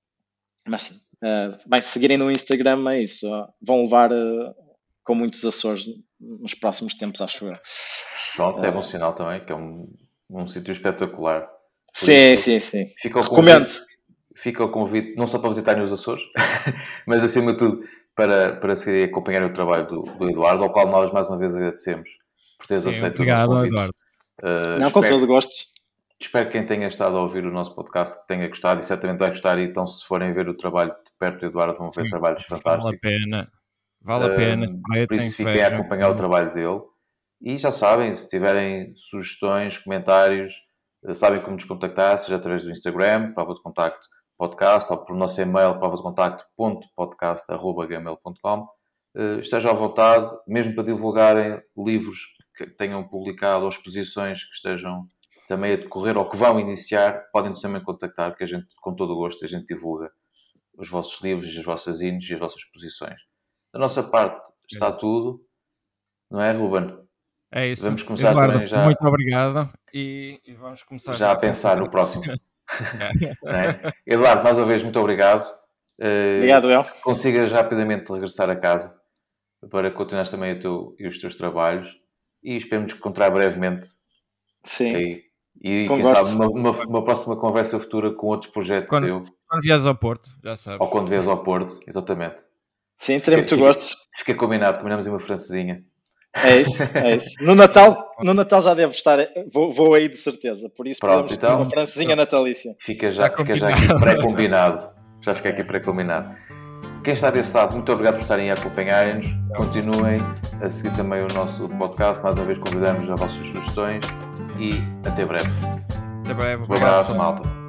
mas sim, uh, bem, se seguirem no Instagram é isso. Vão levar uh, com muitos Açores nos próximos tempos, acho eu. Pronto, é bom sinal também, que é um, um sítio espetacular. Sim, isso, sim, sim. Fica o Recomendo. Convite, fica o convite, não só para visitarem os Açores, mas acima de tudo para, para seguir acompanhar o trabalho do, do, Eduardo, ao qual nós mais uma vez agradecemos por teres aceito obrigado, o nosso convite. Eduardo. Uh, não, com todo gosto. Espero que quem tenha estado a ouvir o nosso podcast tenha gostado e certamente vai gostar. Então, se forem ver o trabalho de perto do Eduardo, vão ver Sim, trabalhos fantásticos. Vale a pena. Vale a pena. Uh, por isso, fiquem a acompanhar o trabalho dele. E já sabem, se tiverem sugestões, comentários, eh, sabem como nos contactar, seja através do Instagram, prova de contacto podcast, ou por nosso e-mail, prova de contacto.podcast.gmail.com. Uh, estejam à vontade, mesmo para divulgarem livros que tenham publicado ou exposições que estejam também a decorrer ou que vão iniciar, podem-nos também contactar, que a gente, com todo o gosto, a gente divulga os vossos livros, as vossas índices e as vossas posições. Da nossa parte está é tudo, não é, Ruben? É isso. Vamos começar Eduardo, também já. Muito obrigado e, e vamos começar já, a pensar no próximo. é? Eduardo, mais uma vez, muito obrigado. Uh, obrigado, El. Consigas rapidamente regressar a casa para continuar também o teu, e os teus trabalhos e esperemos encontrar brevemente Sim. Aí, e quem sabe uma, uma, uma, próxima conversa futura com outro projeto quando, teu. Quando vies ao Porto, já sabes. Ou quando vies ao Porto, exatamente. Sim, terei muito gosto. Fica combinado, combinamos uma francesinha. É isso, é isso. No Natal, no Natal já devo estar, vou, vou aí de certeza, por isso Pronto, podemos então, uma francesinha natalícia. Fica já, fica já aqui pré-combinado. Já fica aqui pré-combinado. Quem está desse lado, muito obrigado por estarem a acompanharem-nos. Continuem a seguir também o nosso podcast. Mais uma vez convidamos as vossas sugestões e até breve. Até breve. Um abraço, malta.